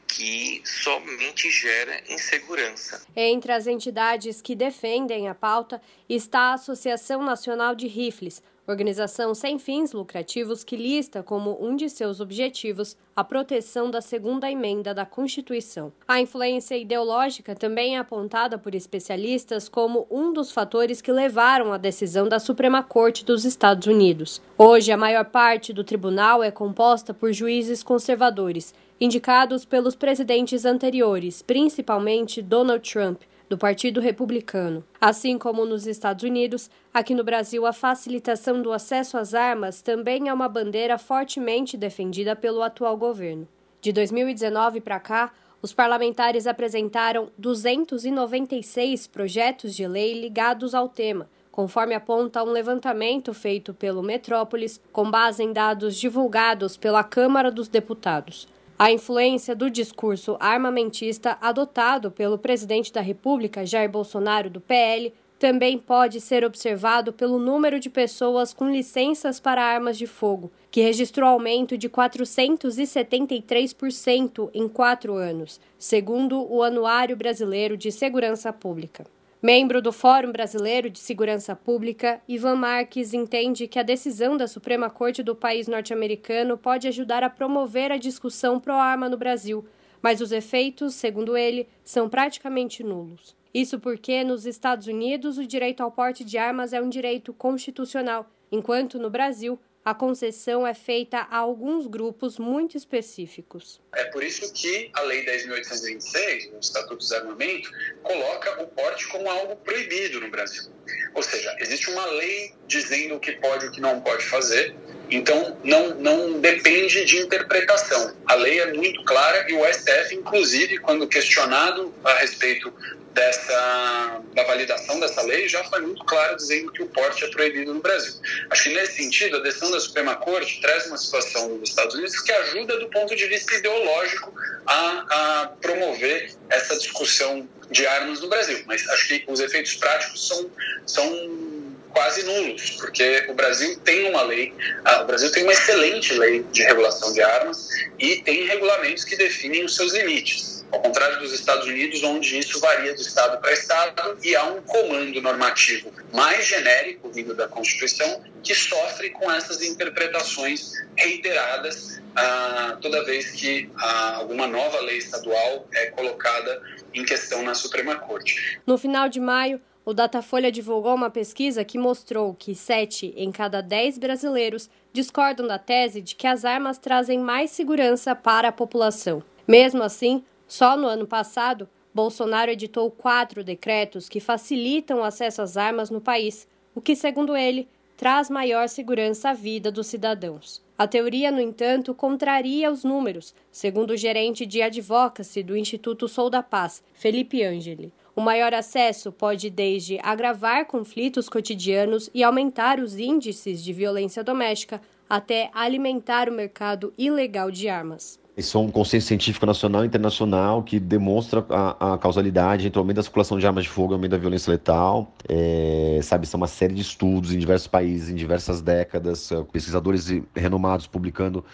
S42: que somente gera insegurança.
S41: Entre as entidades que defendem a pauta está a Associação Nacional de Rifles, organização sem fins lucrativos que lista como um de seus objetivos a proteção da segunda emenda da Constituição. A influência ideológica também é apontada por especialistas como um dos fatores que levaram à decisão da Suprema Corte dos Estados Unidos. Hoje, a maior parte do tribunal é composta por juízes conservadores, indicados pelos presidentes anteriores, principalmente Donald Trump do Partido Republicano. Assim como nos Estados Unidos, aqui no Brasil a facilitação do acesso às armas também é uma bandeira fortemente defendida pelo atual governo. De 2019 para cá, os parlamentares apresentaram 296 projetos de lei ligados ao tema, conforme aponta um levantamento feito pelo Metrópolis com base em dados divulgados pela Câmara dos Deputados. A influência do discurso armamentista adotado pelo presidente da República, Jair Bolsonaro, do PL, também pode ser observado pelo número de pessoas com licenças para armas de fogo, que registrou aumento de 473% em quatro anos, segundo o Anuário Brasileiro de Segurança Pública. Membro do Fórum Brasileiro de Segurança Pública, Ivan Marques entende que a decisão da Suprema Corte do país norte-americano pode ajudar a promover a discussão pró-arma no Brasil, mas os efeitos, segundo ele, são praticamente nulos. Isso porque, nos Estados Unidos, o direito ao porte de armas é um direito constitucional, enquanto no Brasil a concessão é feita a alguns grupos muito específicos.
S43: É por isso que a Lei 10.826, o Estatuto do Desarmamento, coloca o porte como algo proibido no Brasil. Ou seja, existe uma lei dizendo o que pode e o que não pode fazer, então não, não depende de interpretação. A lei é muito clara e o STF, inclusive, quando questionado a respeito dessa, da validação dessa lei já foi muito claro dizendo que o porte é proibido no Brasil. Acho que nesse sentido, a decisão da Suprema Corte traz uma situação nos Estados Unidos que ajuda do ponto de vista ideológico a, a promover essa discussão de armas no Brasil. Mas acho que os efeitos práticos são, são quase nulos, porque o Brasil tem uma lei, o Brasil tem uma excelente lei de regulação de armas e tem regulamentos que definem os seus limites. Ao contrário dos Estados Unidos, onde isso varia do Estado para Estado e há um comando normativo mais genérico vindo da Constituição que sofre com essas interpretações reiteradas ah, toda vez que ah, alguma nova lei estadual é colocada em questão na Suprema Corte.
S41: No final de maio, o Datafolha divulgou uma pesquisa que mostrou que 7 em cada 10 brasileiros discordam da tese de que as armas trazem mais segurança para a população. Mesmo assim, só no ano passado, Bolsonaro editou quatro decretos que facilitam o acesso às armas no país, o que, segundo ele, traz maior segurança à vida dos cidadãos. A teoria, no entanto, contraria os números, segundo o gerente de advocacy do Instituto Sou da Paz, Felipe Angeli. O maior acesso pode desde agravar conflitos cotidianos e aumentar os índices de violência doméstica, até alimentar o mercado ilegal de armas.
S44: É um consenso científico nacional e internacional que demonstra a, a, causalidade entre o aumento da circulação de armas de fogo e o aumento da violência letal. É, sabe, são uma série de estudos em diversos países, em diversas décadas, é, pesquisadores renomados publicando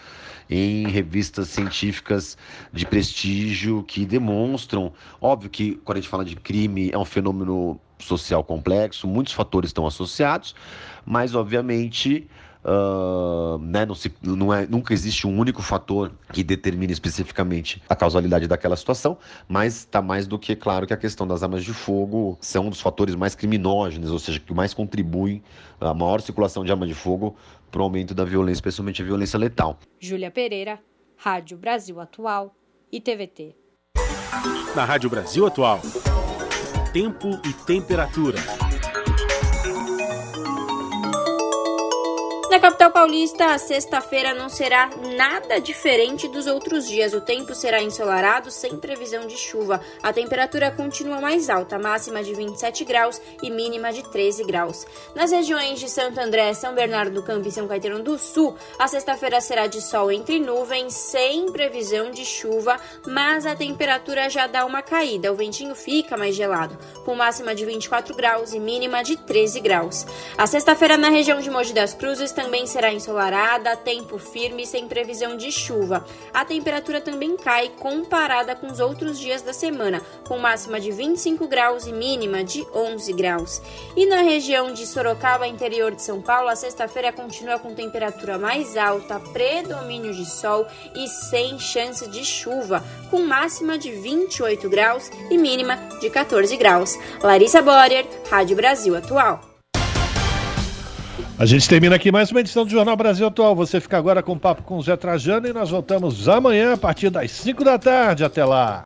S44: em revistas científicas de prestígio que demonstram, óbvio que quando a gente fala de crime é um fenômeno social complexo, muitos fatores estão associados, mas obviamente Uh, né, não se, não é, nunca existe um único fator que determine especificamente a causalidade daquela situação, mas está mais do que claro que a questão das armas de fogo são um dos fatores mais criminógenos, ou seja, que mais contribuem a maior circulação de armas de fogo para o aumento da violência, especialmente a violência letal.
S41: Júlia Pereira, Rádio Brasil Atual e TVT.
S2: Na Rádio Brasil Atual, tempo e temperatura.
S4: Na capital paulista, a sexta-feira não será nada diferente dos outros dias. O tempo será ensolarado, sem previsão de chuva. A temperatura continua mais alta, máxima de 27 graus e mínima de 13 graus. Nas regiões de Santo André, São Bernardo do Campo e São Caetano do Sul, a sexta-feira será de sol entre nuvens, sem previsão de chuva, mas a temperatura já dá uma caída. O ventinho fica mais gelado, com máxima de 24 graus e mínima de 13 graus. A sexta-feira na região de Mogi das Cruzes também será ensolarada, tempo firme sem previsão de chuva. A temperatura também cai comparada com os outros dias da semana, com máxima de 25 graus e mínima de 11 graus. E na região de Sorocaba, interior de São Paulo, a sexta-feira continua com temperatura mais alta, predomínio de sol e sem chance de chuva, com máxima de 28 graus e mínima de 14 graus. Larissa Borer, Rádio Brasil Atual.
S1: A gente termina aqui mais uma edição do Jornal Brasil Atual. Você fica agora com o papo com o Zé Trajano e nós voltamos amanhã a partir das 5 da tarde. Até lá.